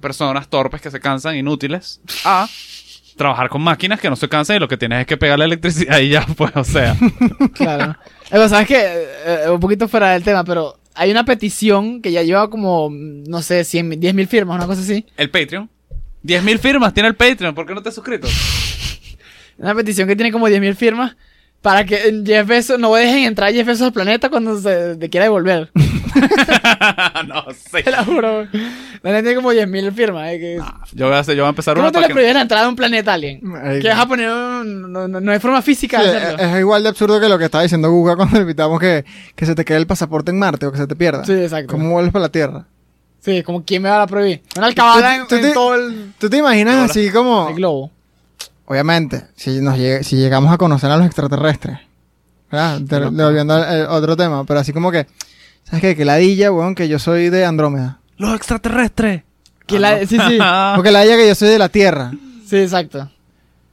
personas torpes que se cansan, inútiles, a trabajar con máquinas que no se cansan y lo que tienes es que pegarle electricidad y ya, pues, o sea. Claro. Eh, ¿Sabes qué? un poquito fuera del tema, pero hay una petición que ya lleva como, no sé, 100, 10 mil firmas, una cosa así. El Patreon. 10.000 firmas tiene el Patreon, ¿por qué no te has suscrito? Una petición que tiene como 10 mil firmas para que Jeff Bezos no dejen entrar a Jeff Bezos al planeta cuando se te quiera devolver. no sé. Te lo juro. La tiene como 10 mil firmas. eh, que- Yo voy a, hacer, yo voy a empezar ¿Cómo una te le página- prohíbes la entrada a un planeta a alguien? Que vas a poner un- no, no- no hay forma física Sí, de es, hacerlo. es igual de absurdo que lo que estaba diciendo Google cuando le invitamos que, que se te quede el pasaporte en Marte o que se te pierda. Sí, exacto. ¿Cómo vuelves para la Tierra? Sí, como quién me va a prohibir. Una alcabala en, ¿Tú- tú en te- todo el, ¿Tú te imaginas así como... el globo. Obviamente, si, nos llega- si llegamos a conocer a los extraterrestres, ¿verdad? De- Devolviendo al al otro tema, pero así como que ¿Sabes qué? Que ladilla, weón, que yo soy de Andrómeda. Los extraterrestres. Que la- sí, sí. Porque ladilla que yo soy de la Tierra. Sí, exacto.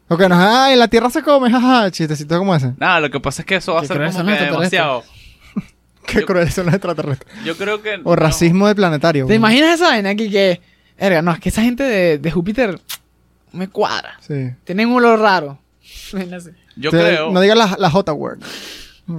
O que nos, ay, la Tierra se come, jaja, chistecito como ese. Nada, lo que pasa es que eso va a ser como que demasiado. Qué Yo- crueles son los extraterrestres. Yo creo que. O no. racismo de planetario. ¿Te weón. imaginas esa vaina aquí que... Verga, no, es que esa gente de, de Júpiter me cuadra. Sí. Tienen un olor raro. Yo Te- creo No digas la, la J word.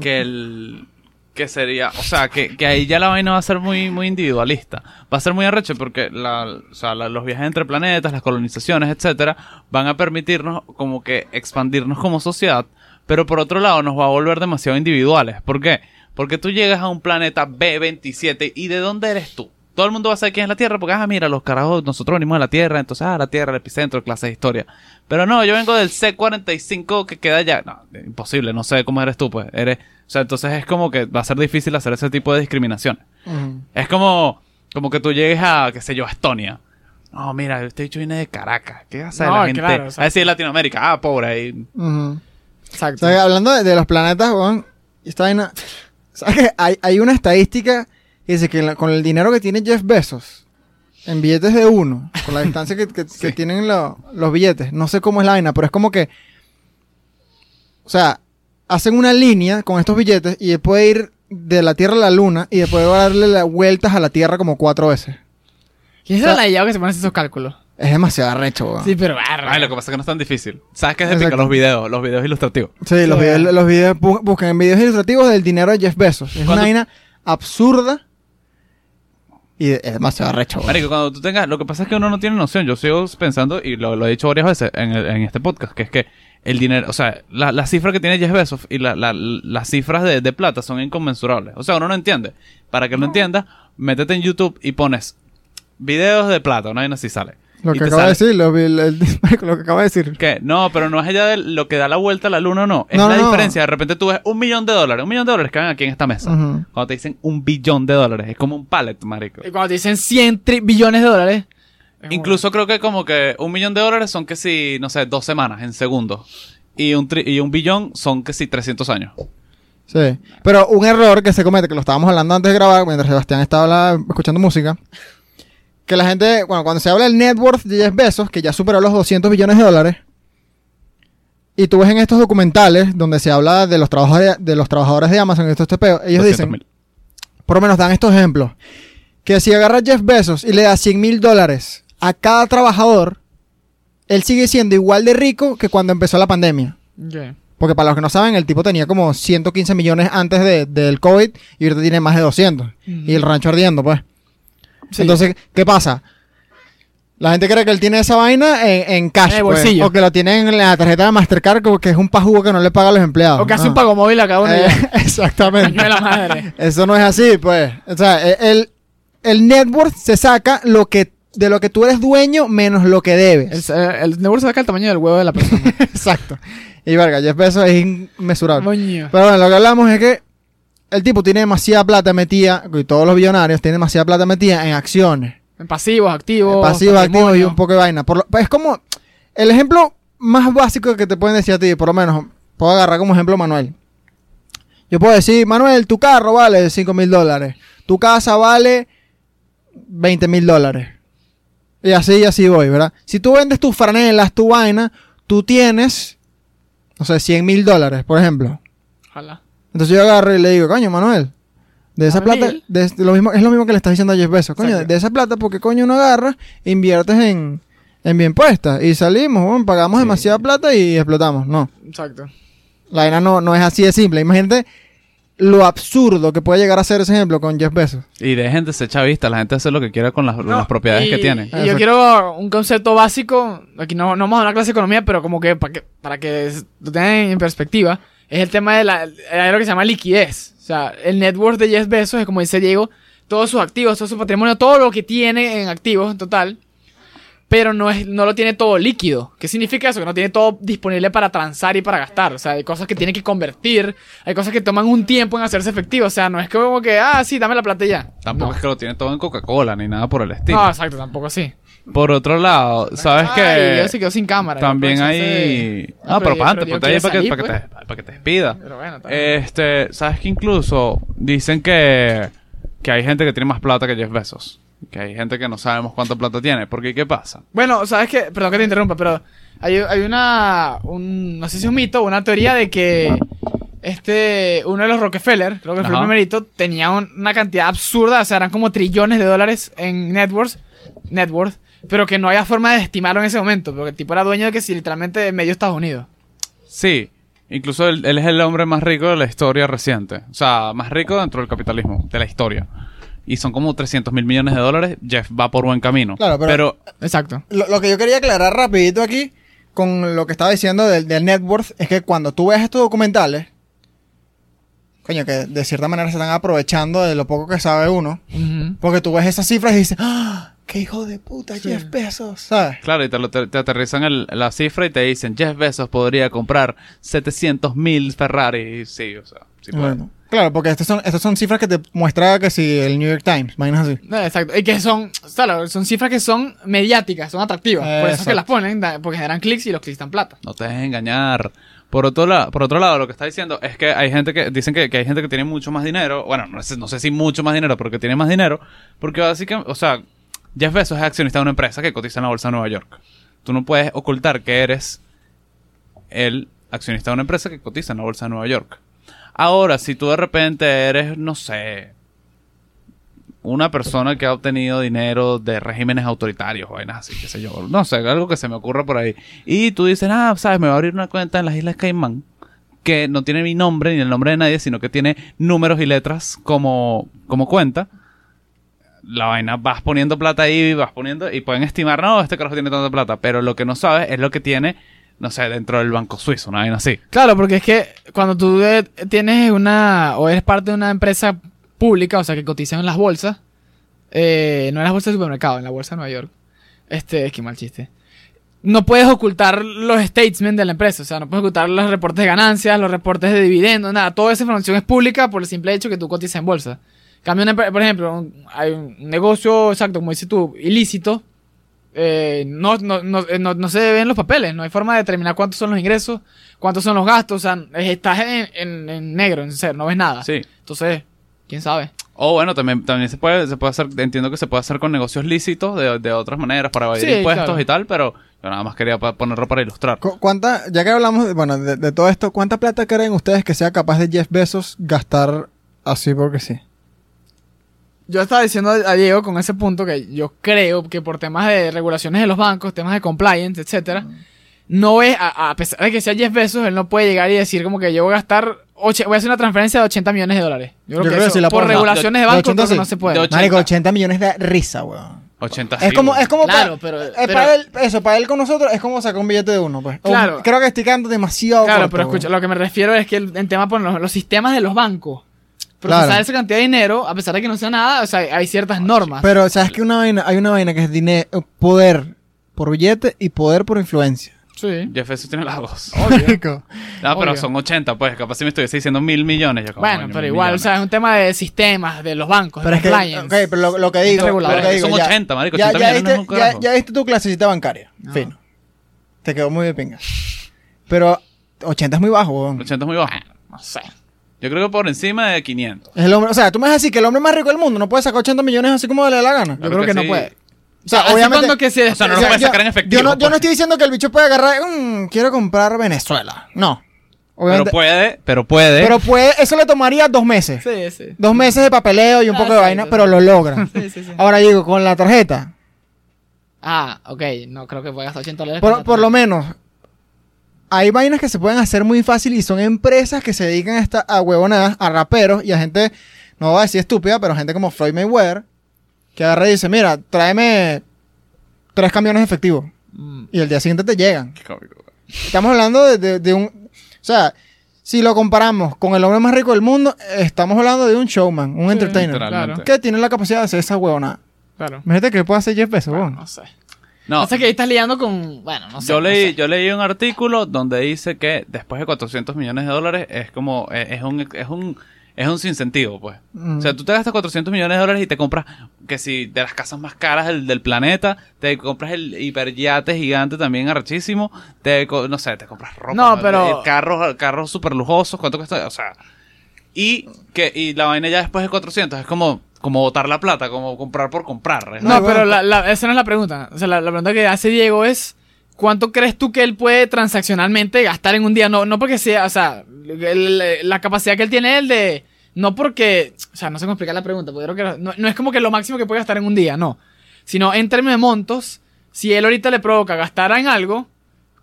que el. Que sería. O sea, que, que ahí ya la vaina va a ser muy, muy individualista. Va a ser muy arrecho porque la, o sea, la- los viajes entre planetas, las colonizaciones, etcétera, van a permitirnos como que expandirnos como sociedad. Pero por otro lado, nos va a volver demasiado individuales. ¿Por qué? Porque tú llegas a un planeta B27 y ¿de dónde eres tú? Todo el mundo va a saber quién es la Tierra porque, ah, mira, los carajos, nosotros venimos de la Tierra, entonces, ah, la Tierra, el epicentro, clase de historia. Pero no, yo vengo del C45 que queda allá. No, imposible, no sé cómo eres tú, pues. Eres, o sea, entonces es como que va a ser difícil hacer ese tipo de discriminación. Ujú. Es como, como que tú llegues a, qué sé yo, a Estonia. No, mira, este dicho viene de Caracas. ¿Qué hace No, la gente? claro, o sea- a decir Latinoamérica. Ah, pobre ahí. Ujú. Exacto. O sea, hablando de, de los planetas, weón, esta vaina. ¿Sabes qué? Hay, hay una estadística que dice que la- con el dinero que tiene Jeff Bezos, en billetes de uno, con la distancia que, que- que Sí. tienen lo- los billetes, no sé cómo es la vaina, pero es como que. O sea, hacen una línea con estos billetes y él puede ir de la Tierra a la Luna y después va a darle las vueltas a la Tierra como cuatro veces. ¿Quién es o sea- el ladillado que se pone a hacer esos cálculos? Es demasiado arrecho, weón. Sí, pero... barra. Ay, lo que pasa es que no es tan difícil. ¿Sabes qué es de pica? Los videos, los videos ilustrativos. Sí, los videos, los videos busquen videos ilustrativos del dinero de Jeff Bezos. Es una ¿Cuándo- vaina absurda y es demasiado weón. Marico, cuando tú tengas... Lo que pasa es que uno no tiene noción. Yo sigo pensando, y lo, he dicho varias veces en, este podcast, que es que el dinero... O sea, la, la cifra que tiene Jeff Bezos y la- la- las cifras de, plata son inconmensurables. O sea, uno no entiende. Para que lo entienda, métete en YouTube y pones videos de plata. Una vaina así sale. Lo que acaba de decir, lo, vi- el- el- lo que acaba de decir. ¿Qué? No, pero no es allá de lo que da la vuelta a la luna o no. Es No, la no, diferencia. De repente tú ves un millón de dólares. Un millón de dólares que ven aquí en esta mesa. Cuando te dicen un billón de dólares. Es como un pallet, marico. Y cuando te dicen 100 tri- billones de dólares... Incluso creo que como que un millón de dólares son que si, no sé, dos semanas en segundos. Y un, tri- y un billón son que si 300 años. Sí. Pero un error que se comete, que lo estábamos hablando antes de grabar, mientras Sebastián estaba escuchando música, que la gente, bueno, cuando se habla del net worth de Jeff Bezos, que ya superó los 200 billones de dólares, y tú ves en estos documentales donde se habla de los trabajadores de, los trabajadores de Amazon este peo, ellos 200 dicen, mil. por lo menos dan estos ejemplos, que si agarra Jeff Bezos y le da 100 mil dólares a cada trabajador, él sigue siendo igual de rico que cuando empezó la pandemia. Porque para los que no saben, el tipo tenía como 115 millones antes de- del COVID y ahorita tiene más de 200. Y el rancho ardiendo, pues. Sí. Entonces, ¿qué pasa? La gente cree que él tiene esa vaina en, en cash, En pues, o que lo tiene en la tarjeta de Mastercard, que es un pajugo que no le paga a los empleados. O que hace un pago móvil a cada uno. Eh, exactamente. La madre. Eso no es así, pues. O sea, e- el, el net worth se saca lo que, de lo que tú eres dueño menos lo que debes. El, el negocio saca el tamaño del huevo de la persona. Exacto. Y verga, Jeff Bezos es inmesurable. Coño. Pero bueno, lo que hablamos es que el tipo tiene demasiada plata metida, y todos los billonarios tienen demasiada plata metida en acciones, En pasivos, activos. pasivos, activos y un poco de vaina. Por lo- es como el ejemplo más básico que te pueden decir a ti, por lo menos, puedo agarrar como ejemplo Manuel. Yo puedo decir, Manuel, tu carro vale 5 mil dólares, tu casa vale 20 mil dólares. Y así y así voy, ¿verdad? Si tú vendes tus franelas, tu vaina, tú tienes, no sé, 100 mil dólares, por ejemplo. Ojalá. Entonces yo agarro y le digo, coño, Manuel, de esa plata, de, de lo mismo, es lo mismo que le estás diciendo a Jeff Bezos, coño, de esa plata, porque coño uno agarra, inviertes en, en bien puesta y salimos, bueno, pagamos Sí. demasiada plata y explotamos. No, Exacto. la vaina no, no es así de simple. Imagínate lo absurdo que puede llegar a ser ese ejemplo con Jeff Bezos. Y dejen de ser chavistas. La gente hace lo que quiera con las, No, las propiedades y- que tienen. Y yo quiero un concepto básico. Aquí no, no vamos a dar una clase de economía, pero como que para que, para que lo tengan en perspectiva, es el tema de la, lo que se llama liquidez. O sea, el net worth de Jeff Bezos es como dice Diego, todos sus activos, todo su patrimonio, todo lo que tiene en activos en total, pero no, es, no lo tiene todo líquido. ¿Qué significa eso? Que no tiene todo disponible para transar y para gastar. O sea, hay cosas que tiene que convertir, hay cosas que toman un tiempo en hacerse efectivo. O sea, no es como que, ah, sí, dame la plata y ya. Tampoco no. es que lo tiene todo en Coca-Cola ni nada por el estilo. No, exacto, tampoco así. Por otro lado, ¿sabes Ay, que Dios se quedó sin cámara. También hay... entonces- No, pero yo- para yo ponte ahí para que, salir, para, que pues. te, para que te despida. Pero bueno. Este, ¿sabes que incluso dicen que que hay gente que tiene más plata que Jeff Bezos. Que hay gente que no sabemos cuánta plata tiene. Porque, ¿qué pasa? Bueno, ¿sabes qué? Perdón que te interrumpa, pero hay, hay una, un, no sé si es un mito una teoría de que este, uno de los Rockefeller, creo que fue el primerito, tenía un- una cantidad absurda, o sea, eran como trillones de dólares en net worth, net worth, pero que no había forma de estimarlo en ese momento, porque el tipo era dueño de que si literalmente de medio Estados Unidos. Sí. Incluso él, él es el hombre más rico de la historia reciente. O sea, más rico dentro del capitalismo, de la historia. Y son como 300 mil millones de dólares. Jeff va por buen camino. Claro, pero- Exacto. Lo, lo que yo quería aclarar rapidito aquí con lo que estaba diciendo del, del net worth es que cuando tú ves estos documentales, coño, que de cierta manera se están aprovechando de lo poco que sabe uno, porque tú ves esas cifras y dices, ¡ah! ¡Qué hijo de puta, Jeff Bezos! ¿Sabes? Claro, y te, lo- te- te aterrizan el- la cifra y te dicen, Jeff Bezos podría comprar 700 mil Ferrari. Sí, o sea, sí puede. Bueno, claro, porque estas son, estas son cifras que te muestra que si el New York Times, imaginas así. Exacto. Y que son, claro, son cifras que son mediáticas, son atractivas. Por eso es que las ponen, porque generan clics y los clics dan plata. No te dejes engañar. Por otro, lado, por otro lado, lo que está diciendo es que hay gente que dicen que, que hay gente que tiene mucho más dinero. Bueno, no sé, no sé si mucho más dinero, pero que tiene más dinero. Porque básicamente, o sea, Jeff Bezos es accionista de una empresa que cotiza en la bolsa de Nueva York. Tú no puedes ocultar que eres el accionista de una empresa que cotiza en la bolsa de Nueva York. Ahora, si tú de repente eres, no sé, una persona que ha obtenido dinero de regímenes autoritarios o vainas así, qué sé yo, no sé, algo que se me ocurra por ahí. Y tú dices, ah, sabes, me voy a abrir una cuenta en las Islas Caimán que no tiene mi nombre ni el nombre de nadie, sino que tiene números y letras como, como cuenta. La vaina, vas poniendo plata ahí, vas poniendo, y pueden estimar, no, este carajo tiene tanta plata, pero lo que no sabes es lo que tiene, no sé, dentro del banco suizo, una vaina así. Claro, porque es que cuando tú eh, tienes una, o eres parte de una empresa pública, o sea, que cotiza en las bolsas, eh, no en las bolsas de supermercado, en la bolsa de Nueva York. Este, es que mal chiste. No puedes ocultar los statements de la empresa, o sea, no puedes ocultar los reportes de ganancias, los reportes de dividendos, nada. Toda esa información es pública por el simple hecho que tú cotizas en bolsa. Cambio, una por ejemplo, un- hay un negocio, exacto, como dices tú, ilícito, eh, no, no, no, eh, no, no se ven los papeles, no hay forma de determinar cuántos son los ingresos, cuántos son los gastos, o sea, estás en, en- en negro, en cero, no ves nada. Sí. Entonces, quién sabe. O bueno, también, también se puede, se puede hacer, entiendo que se puede hacer con negocios lícitos de, de otras maneras para evadir Sí, impuestos claro. y tal, pero yo nada más quería ponerlo para ilustrar. Cu- ¿Cuánta, ya que hablamos de, bueno, de, de todo esto, ¿cuánta plata creen ustedes que sea capaz de Jeff Bezos gastar así porque sí? Yo estaba diciendo a Diego con ese punto que yo creo que por temas de regulaciones de los bancos, temas de compliance, etcétera, no es, a, a pesar de que sea Jeff Bezos, él no puede llegar y decir como que yo voy a gastar, och- voy a hacer una transferencia de 80 millones de dólares. Yo creo Yo que, creo que eso, sí la por regulaciones de de banco 80 creo que sí. no se puede. De 80. Marico, 80 millones de risa, weón. 80 Es como, es como Claro, para, pero- eh, pero- para él, eso, para él con nosotros es como sacar un billete de uno, pues. O- Claro. creo que estoy quedando demasiado Claro, corto, pero weón. escucha, lo que me refiero es que el, en tema por los, los sistemas de los bancos, procesar Claro. esa cantidad de dinero, a pesar de que no sea nada, o sea, hay ciertas normas. Pero, ¿sabes que una vaina? Hay una vaina que es dinero, poder por billete y poder por influencia. sí. Jeff Bezos tiene las dos. Marico. No, pero Obvio. son 80, pues. Capaz si me estuviese diciendo mil millones. Yo como, Bueno, pero igual, millones. o sea, es un tema de sistemas, de los bancos, Pero de es que, ok, pero lo, lo que digo, lo reguladores. que digo, Son ya- 80, marico, ya, 80 ya millones no es un viste, ya, viste tu clasecita bancaria. No. Fino. Te quedó muy de pinga. Pero 80 es muy bajo, weón. 80 es muy bajo. No sé. Yo creo que por encima de 500. Es el hombre, o sea, tú me vas a decir que el hombre más rico del mundo no puede sacar 80 millones así como le da la gana. Yo creo que que, no sí. puede. O sea, Así obviamente. cuando que se O sea, no lo o sea, puede yo- sacar en efectivo. Yo no, yo pues. no estoy diciendo que el bicho puede agarrar, "Mm, quiero comprar Venezuela. No. Pero Obviamente. puede, pero puede. Pero puede, eso le tomaría dos meses. Sí, sí. Dos meses de papeleo y un Ah, poco de vaina, sí, pero sí. lo logra. Sí, sí, sí. Ahora digo, con la tarjeta, Ah, ok. No creo que pueda gastar 80 dólares. por, lo menos, hay vainas que se pueden hacer muy fácil y son empresas que se dedican a, esta, a huevonadas, a raperos y a gente, no voy a decir estúpida, pero gente como Floyd Mayweather, que agarra y dice, mira, tráeme tres camiones de efectivo. Mm. Y el día siguiente te llegan. Qué cómico, güey. Estamos hablando de, de- de un... O sea, si lo comparamos con el hombre más rico del mundo, estamos hablando de un showman, un Sí, entertainer, que tiene la capacidad de hacer esa huevona. Claro. Imagínate que puede hacer Jeff Bezos, Bueno, no sé. No, O sea que ahí estás liando con. Bueno, no sé. yo no leí, sé. yo leí un artículo donde dice que después de 400 millones de dólares es como, es, es un, es un, es un sinsentido, pues. Mm. O sea, tú te gastas 400 millones de dólares y te compras, que si de las casas más caras del, del planeta, te compras el hiperyate gigante también arrechísimo, te, no sé, te compras ropa. No, pero- eh, Carros, carros súper lujosos, ¿cuánto cuesta? O sea, y que y la vaina ya después de 400 es como, como botar la plata, como comprar por comprar. No, pero la, la- esa no es la pregunta. O sea, la, la pregunta que hace Diego es: ¿cuánto crees tú que él puede transaccionalmente gastar en un día? No, no porque sea, o sea, el- la capacidad que él tiene él de. No porque. O sea, no sé cómo explicar la pregunta, porque creo que no, no es como que lo máximo que puede gastar en un día, no. Sino en términos de montos, si él ahorita le provoca gastar en algo,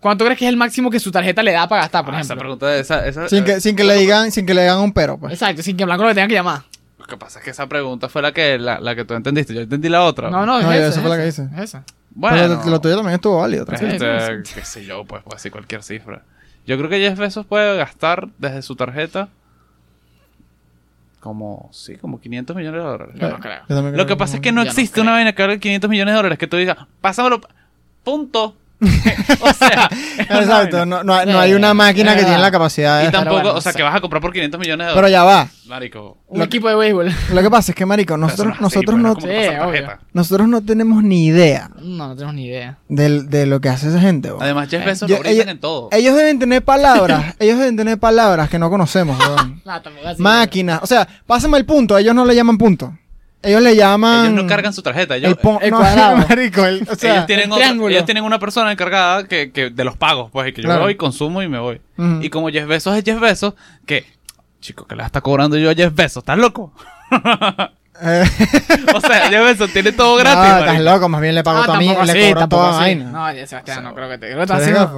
¿cuánto crees que es el máximo que su tarjeta le da para gastar, por Ah, esa ejemplo? pregunta, esa, esa- Sin que, sin que le digan, sin que le digan un pero, pues. Exacto, sin que Blanco lo tenga que llamar. Lo que pasa es que esa pregunta fue la que, la, la que tú entendiste. Yo entendí la otra. No, no, es No, esa, esa es fue la que hice. es esa. Bueno. Pero lo, lo tuyo también estuvo válido. Este, qué sé yo, pues puedo decir cualquier cifra. Yo creo que Jeff Bezos puede gastar desde su tarjeta como, sí, como 500 millones de dólares. Yo no creo. Yo Lo que pasa es que no existe una vaina que valga 500 millones de dólares que tú digas, pásamelo, punto. o sea, Exacto, no, no, hay- no hay una máquina que tiene la capacidad Y de... tampoco, bueno, o sea, que vas a comprar por 500 millones de Pero dólares. ya va. Marico. Un equipo de béisbol. Lo que pasa es que, marico, nosotros, así, nosotros, no, Sí, nosotros no tenemos ni idea No, no tenemos ni idea. de lo que hace esa gente. Además, Jeff Eh, Bezos yo- en todo. Ellos deben tener palabras, ellos deben tener palabras que no conocemos, weón. No, tampoco. Máquinas, o sea, pásame el punto, ellos no le llaman punto. Ellos le llaman... Ellos no cargan su tarjeta. Ellos, el, pon- el no, cuadrado. marico, el- o sea, ellos, tienen otra- ellos tienen una persona encargada que, que de los pagos, pues, y que yo Claro. voy, consumo y me voy. Y como Jeff Bezos es Jeff Bezos, que, chico, que le está cobrando yo a Jeff Bezos, ¿estás loco? eh, o sea, Jeff Bezos tiene todo gratis. no, estás loco, más bien le pago Ah, todo a mí, le cobro toda vaina. No, ya Sebastián, no creo que te. Jeff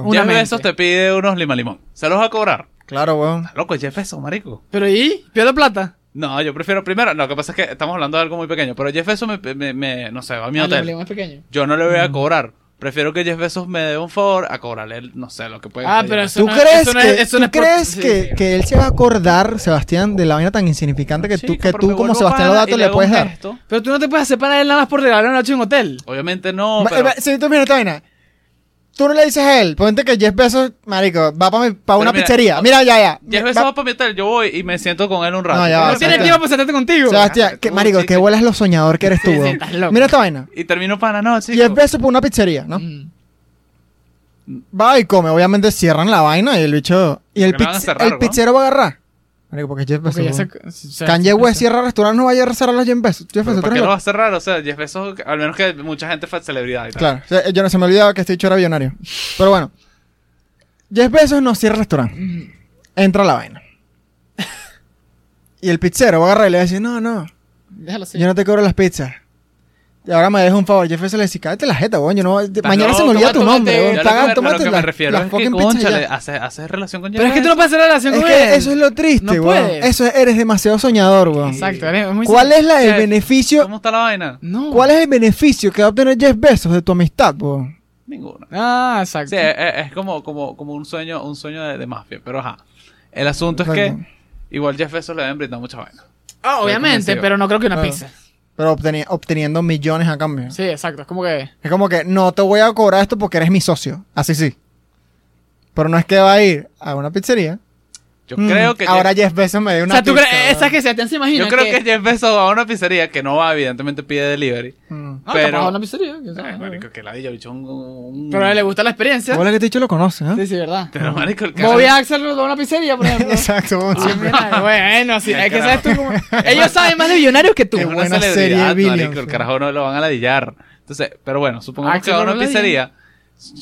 mente. Bezos te pide unos lima limón. ¿Se los va a cobrar? Claro, weón. ¿Estás loco, Jeff Bezos, marico? Pero ¿y? ¿Pierde plata? No, yo prefiero primero. No, lo que pasa es que estamos hablando de algo muy pequeño. Pero Jeff Bezos me, me- me- no sé, va a mi Ah, hotel. pequeño. Yo no le voy a cobrar. Prefiero que Jeff Bezos me dé un favor a cobrarle, no sé, lo que puede Ah, pero eso ¿Tú no- crees, eso no que, es- eso ¿tú no crees sí, que, sí. que él se va a acordar, Sebastián, de la vaina tan insignificante que tú, Chico, que tú como Sebastián Lodato le hago puedes dar? Pero tú no te puedes hacer para él nada más por regalar una noche en un hotel. Obviamente no, Ma- pero... eh, Si tú miras esta vaina, tú no le dices a él, ponte que Jeff Bezos, marico, va para una mira, pizzería. Mira, ya, ya. Jeff Bezos va para mi hotel, yo voy y me siento con él un rato. No, ya va, No tienes tiempo para sentarte contigo. Sebastián, que, marico, sí, que sí. vuelas lo soñador que eres tú, Sí, sí, weón. estás loco. Mira esta vaina. Y termino para no, chico. Jeff Bezos por una pizzería, ¿no? Mm. Va y come, obviamente cierran la vaina y el bicho... Y el, cerrar, ¿no? pizzero va a agarrar. Marico, porque Jeff Bezos... Porque ya weón. se- se- Kanye se- West se- cierra restaurantes, no vaya a cerrar los Jeff Bezos. Jeff ¿Pero Bezos, tú ¿Para eres qué lo va a cerrar? O sea, Jeff Bezos, al menos que mucha gente fue celebridad y tal. Claro, o sea, yo no se me olvidaba que este dicho era billonario. Pero bueno, Jeff Bezos no cierra el restaurante. Entra la vaina. Y el pizzero va a agarrar y le va a decir, no, no, Déjalo así. yo no te cobro las pizzas. Y ahora me dejas un favor. Jeff Bezos le dice, cállate la jeta, weón. Yo no, mañana se me olvida tu nombre, weón. Paga, tómate la- refiero las es que, fucking pizzas concha, ya. le hace, relación con Jeff Pero es que tú no puedes hacer relación Es con que él. eso es lo triste, No weón. puedes. Eso es- eres demasiado soñador, weón. Exacto, eres muy ¿Cuál es la, el ¿Qué? beneficio? ¿Cómo está la vaina? No. ¿Cuál es el beneficio que va a obtener Jeff Bezos de tu amistad, weón? Ninguna. Ah, exacto. Sí, es, como, como, como un sueño, un sueño de, de mafia. Pero ajá. El asunto es que igual Jeff Bezos le deben brindar mucha vaina. Ah, obviamente, pero no creo que una Claro. pizza. Pero obteni- obteniendo millones a cambio. Sí, exacto. Es como que. Es como que no te voy a cobrar esto porque eres mi socio. Así sí. Pero no es que va a ir a una pizzería. Yo Mm, creo que Ahora Jeff, Jeff Bezos me dio O una sea, tú pizza, crees. Esa weón. que Sebastián se imagina. yo creo que Jeff Bezos va a una pizzería que no va, evidentemente pide delivery. Mm. No, pero- capaz a una pizzería. sabe. Ay, marico, que ladilla, bicho, un, un- Pero a él le gusta la experiencia. Hola que te he dicho lo conoces, ¿eh? Sí, sí, verdad. Pero, marico, el Bobby Axel lo da a una pizzería, por ejemplo. Exacto, Ah, bueno, sí, es que sabes tú cómo... Ellos saben más de millonarios que tú. Es una buena celebridad, marico, el carajo no lo van a ladillar. Entonces, pero bueno, supongamos que va a una pizzería.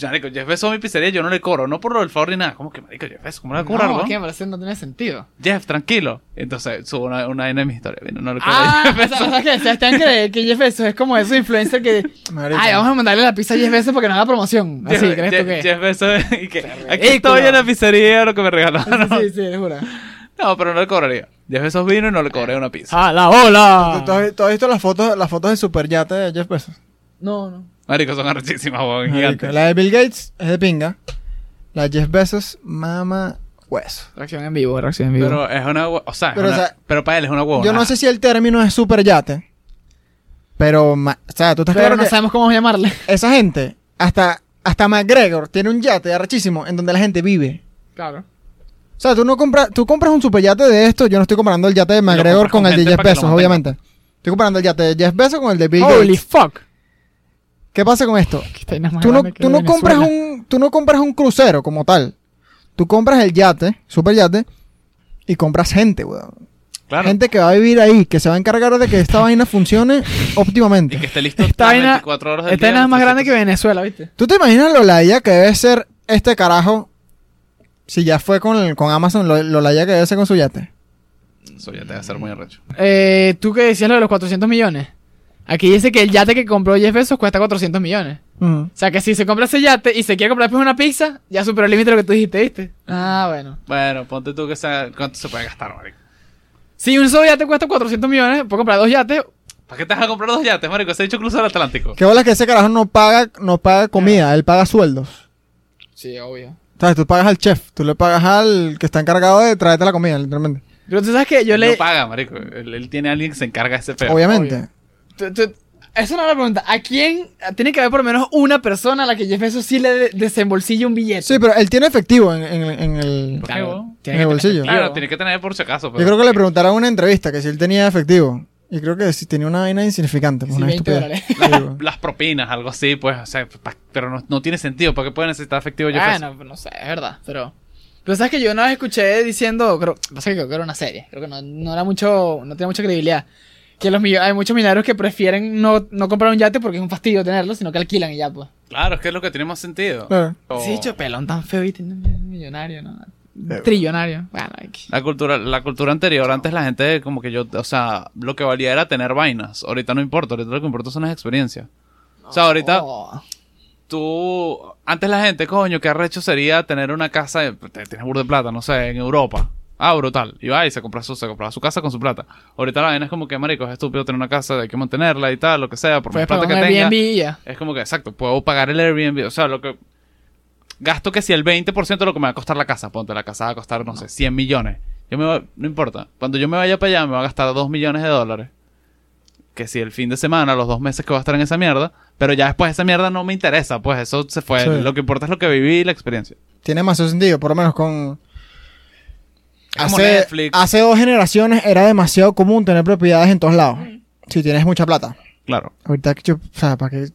Marico, Jeff Bezos a mi pizzería, yo no le cobro, no por lo del favor ni nada. ¿Cómo que, marico, Jeff Bezos? ¿Cómo le va a cobrar, No, no? es que me parece que no tiene sentido. Jeff, tranquilo. Entonces, subo una, una vaina de mi historia. Mira, no le cobro a Ah, Jeff Bezos. o sea que Sebastián cree que Jeff Bezos es como esos influencers que... Marico. Ay, vamos a mandarle la pizza a Jeff Bezos porque nos haga promoción. Así, Jeff, ¿crees Jeff- tú que? Jeff Bezos y que aquí ridículo. estoy en la pizzería, lo que me regalaron. Sí, sí, sí, juro. No, pero no le cobraría. Jeff Bezos vino y no le cobré una pizza. ¡Ah, la hola! ¿Tú, has- tú has visto las fotos, las fotos del superyate de Jeff Bezos? No, no. Marico, son arrechísimas, weón, Marico, gigantes. La de Bill Gates es de pinga. La de Jeff Bezos, mama hueso. Reacción en vivo, reacción en vivo. Pero es una... hue- O sea, es Pero, una- o sea, pero para él es una huevona. Yo no sé si el término es superyate. Pero, ma- o sea, tú estás Pero claro no que sabemos cómo llamarle. esa gente, hasta, hasta McGregor, tiene un yate arrechísimo en donde la gente vive. Claro. O sea, tú no compras, tú compras un superyate de esto. Yo no estoy comparando el yate de McGregor compras con, con el de gente Jeff para que lo Bezos, mantenga. obviamente. Estoy comparando el yate de Jeff Bezos con el de Bill Holy Gates. fuck. ¿Qué pasa con esto? Tú no, tú no compras un, tú no compras un crucero como tal. Tú compras el yate, super yate, y compras gente, weón. Claro. Gente que va a vivir ahí, que se va a encargar de que esta vaina funcione óptimamente. Y que esté listo Esta las vaina, 24 horas del esta día. vaina es más grande 300. que Venezuela, ¿viste? ¿Tú te imaginas lo ladilla que debe ser este carajo si ya fue con, el- con Amazon, lo, que debe ser con su yate? Eso ya te va a ser muy arrecho. Eh, Tú que decías lo de los 400 millones. Aquí dice que el yate que compró Jeff Bezos cuesta 400 millones. O sea que si se compra ese yate y se quiere comprar después una pizza, ya superó el límite de lo que tú dijiste, ¿viste? Ah, bueno. Bueno, ponte tú que sea... ¿Cuánto se puede gastar, marico? Si un solo yate cuesta 400 millones, puedo comprar dos yates. ¿Para qué te vas a comprar dos yates, marico? Se ha dicho cruzar el Atlántico. Qué bola que ese carajo no paga, no paga comida, él paga sueldos. Sí, obvio. ¿Sabes? Tú pagas al chef, tú le pagas al que está encargado de traerte la comida, literalmente. Pero tú sabes que yo Él le... No paga, marico. Él, él tiene a alguien que se encarga de ese feo. Obviamente. obvio. Es la pregunta. ¿A quién tiene que haber por lo menos una persona a la que Jeff Bezos sí le de- desembolsille un billete? Sí, pero él tiene efectivo en, en- en el... Bolsillo. tener Claro, tiene que tener por si acaso. Yo pero- creo que le preguntaron en una entrevista que si él tenía efectivo. Y creo que si tenía una vaina insignificante. pues, Sí, una 20 estupidez. dólares. Sí, güey. Las propinas, algo así, pues, o sea, pa- pero no, no tiene sentido. ¿Para qué puede necesitar efectivo Jeff Bezos? Bueno, no sé, es verdad, pero... Pero sabes que yo una vez escuché diciendo, creo, pasa que creo que era una serie, creo que no, no era mucho, no tenía mucha credibilidad, que los hay muchos millonarios que prefieren no, no comprar un yate porque es un fastidio tenerlo, sino que alquilan y ya pues. Claro, es que es lo que tiene más sentido. Claro. O- Sí, hecho pelón tan feo y millonario, ¿no? Eh. Trillonario. Bueno, hay que- La cultura, la cultura anterior, antes la gente como que yo, o sea, lo que valía era tener vainas. Ahorita no importa, ahorita lo que importa son las experiencias. O sea, ahorita Oh. tú, antes la gente, coño, qué arrecho sería tener una casa, de- tienes burro de plata, no sé, en Europa. Ah, brutal. Y va y se compra su, se compraba su casa con su plata. Ahorita la vaina es como que, marico, es estúpido tener una casa, hay que mantenerla y tal, lo que sea, por más Puedes plata que tenga. Airbnb ya. Es como que, exacto, puedo pagar el Airbnb. O sea, lo que. Gasto que si el 20% de lo que me va a costar la casa. Ponte, la casa va a costar, no, sé, 100 millones. Yo me voy- no importa. Cuando yo me vaya para allá, me va a gastar 2 millones de dólares. Que si el fin de semana, los dos meses que voy a estar en esa mierda. Pero ya después esa mierda no me interesa. Pues eso se fue. Sí. Lo que importa es lo que viví y la experiencia. Tiene demasiado sentido, por lo menos con... Hace, Netflix. hace dos generaciones era demasiado común tener propiedades en todos lados. Si tienes mucha plata. Claro. Ahorita, yo, o sea, ¿para qué,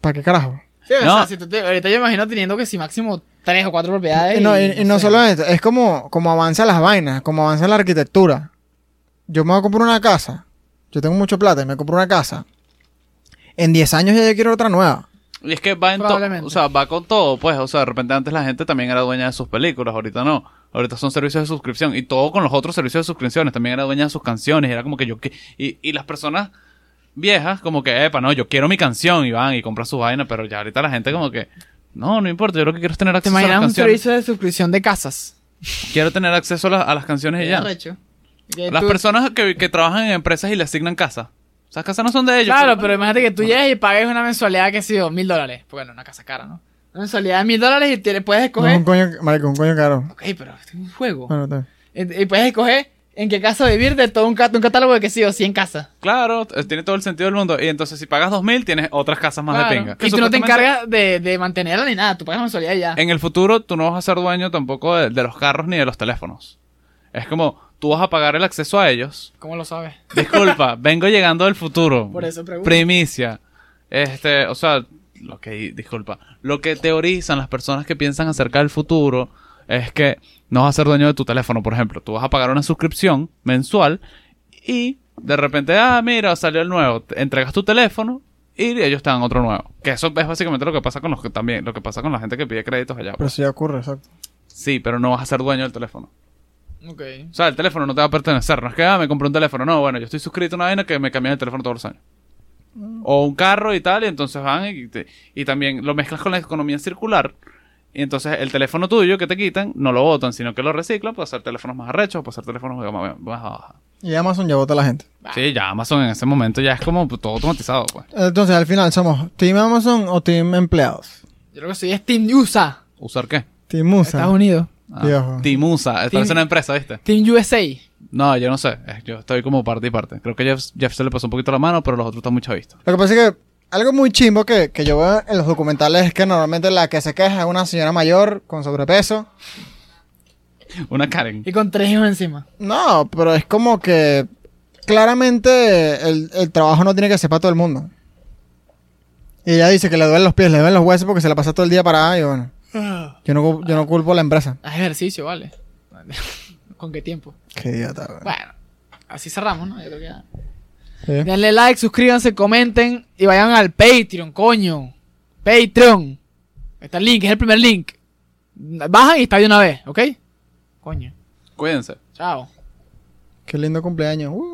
¿para qué carajo? Sí, o No. sea, si tú te- ahorita yo imagino teniendo que si máximo tres o cuatro propiedades. Y no, y, y no solo eso, es como, como avanzan las vainas, como avanza la arquitectura. Yo me voy a comprar una casa. Yo tengo mucha plata y me compro una casa. En 10 años ya yo quiero otra nueva. Y es que va en todo. O sea, va con todo, pues. O sea, de repente antes la gente también era dueña de sus películas, ahorita no. Ahorita son servicios de suscripción. Y todo con los otros servicios de suscripciones. También era dueña de sus canciones. Y era como que yo. que- Y, y las personas viejas, como que, epa, no, yo quiero mi canción. Y van y compran su vaina. Pero ya ahorita la gente, como que. No, no importa. Yo lo que quiero es tener ¿Te acceso a las imaginas un canciones. servicio de suscripción de casas? Quiero tener acceso a, la- a las canciones y ya. Las personas que, que trabajan en empresas y le asignan casa. Esas casas no son de ellos. Claro, pero imagínate que tú llegues y pagues una mensualidad que ha sido mil dólares. Bueno, una casa cara, ¿no? Una mensualidad de mil dólares y te le puedes No escoger. es un coño, marico, un coño caro. Ok, pero es un juego. Bueno, está bien. Y y puedes escoger en qué casa vivir de todo un, cat- un catálogo de que sí o 100 casas. Claro, tiene todo el sentido del mundo. Y entonces, si pagas 2000, tienes otras casas más Claro. de pinga. Y tú no te encargas de, de mantenerla ni nada. Tú pagas mensualidad y ya. En el futuro, tú no vas a ser dueño tampoco de, de los carros ni de los teléfonos. Es como, tú vas a pagar el acceso a ellos. ¿Cómo lo sabes? Disculpa, vengo llegando del futuro. Por eso pregunto. Primicia. Este, o sea, lo que, disculpa, lo que teorizan las personas que piensan acerca del futuro es que no vas a ser dueño de tu teléfono, por ejemplo. Tú vas a pagar una suscripción mensual y de repente, ah, mira, salió el nuevo. Te- Entregas tu teléfono y ellos te dan otro nuevo. Que eso es básicamente lo que pasa con los que también, lo que pasa con la gente que pide créditos allá. Pero sí ocurre, exacto. Sí, pero no vas a ser dueño del teléfono. Ok. O sea, el teléfono no te va a pertenecer. No es que, ah, me compré un teléfono. No, bueno, yo estoy suscrito a una vaina que me cambian el teléfono todos los años. O un carro y tal, y entonces van y, te- y también lo mezclas con la economía circular. Y entonces el teléfono tuyo que te quitan, no lo botan, sino que lo reciclan para hacer teléfonos más arrechos, para hacer teléfonos gama más baja. Y Amazon ya vota a la gente. Sí, ya Amazon en ese momento ya es como pues, todo automatizado, pues. Entonces, al final, ¿somos Team Amazon o Team empleados? Yo creo que soy Steam USA. ¿Usar qué? Team USA. Estados Unidos. Ah, Viejo. Timusa, parece una empresa, ¿viste? Team USA. No, yo no sé. eh, Yo estoy como parte y parte. Creo que Jeff, Jeff se le pasó un poquito la mano, pero los otros están muy chavistas. Lo que pasa es que algo muy chimbo que, que yo veo en los documentales es que normalmente la que se queja es una señora mayor con sobrepeso. Una Karen. Y con tres hijos encima. No, pero es como que claramente el, el trabajo no tiene que ser para todo el mundo. Y ella dice que le duelen los pies, le duelen los huesos porque se la pasa todo el día parada y bueno. Yo no, yo no culpo a la empresa. Haz ejercicio, vale. ¿Con qué tiempo? Qué idiota, güey. Bueno. así cerramos, ¿no? Yo creo que ya. Sí. Denle like, suscríbanse, comenten y vayan al Patreon, coño. Patreon. Está el link, es el primer link. Bajan y está de una vez, ¿ok? Coño. Cuídense. Chao. Qué lindo cumpleaños. Uh.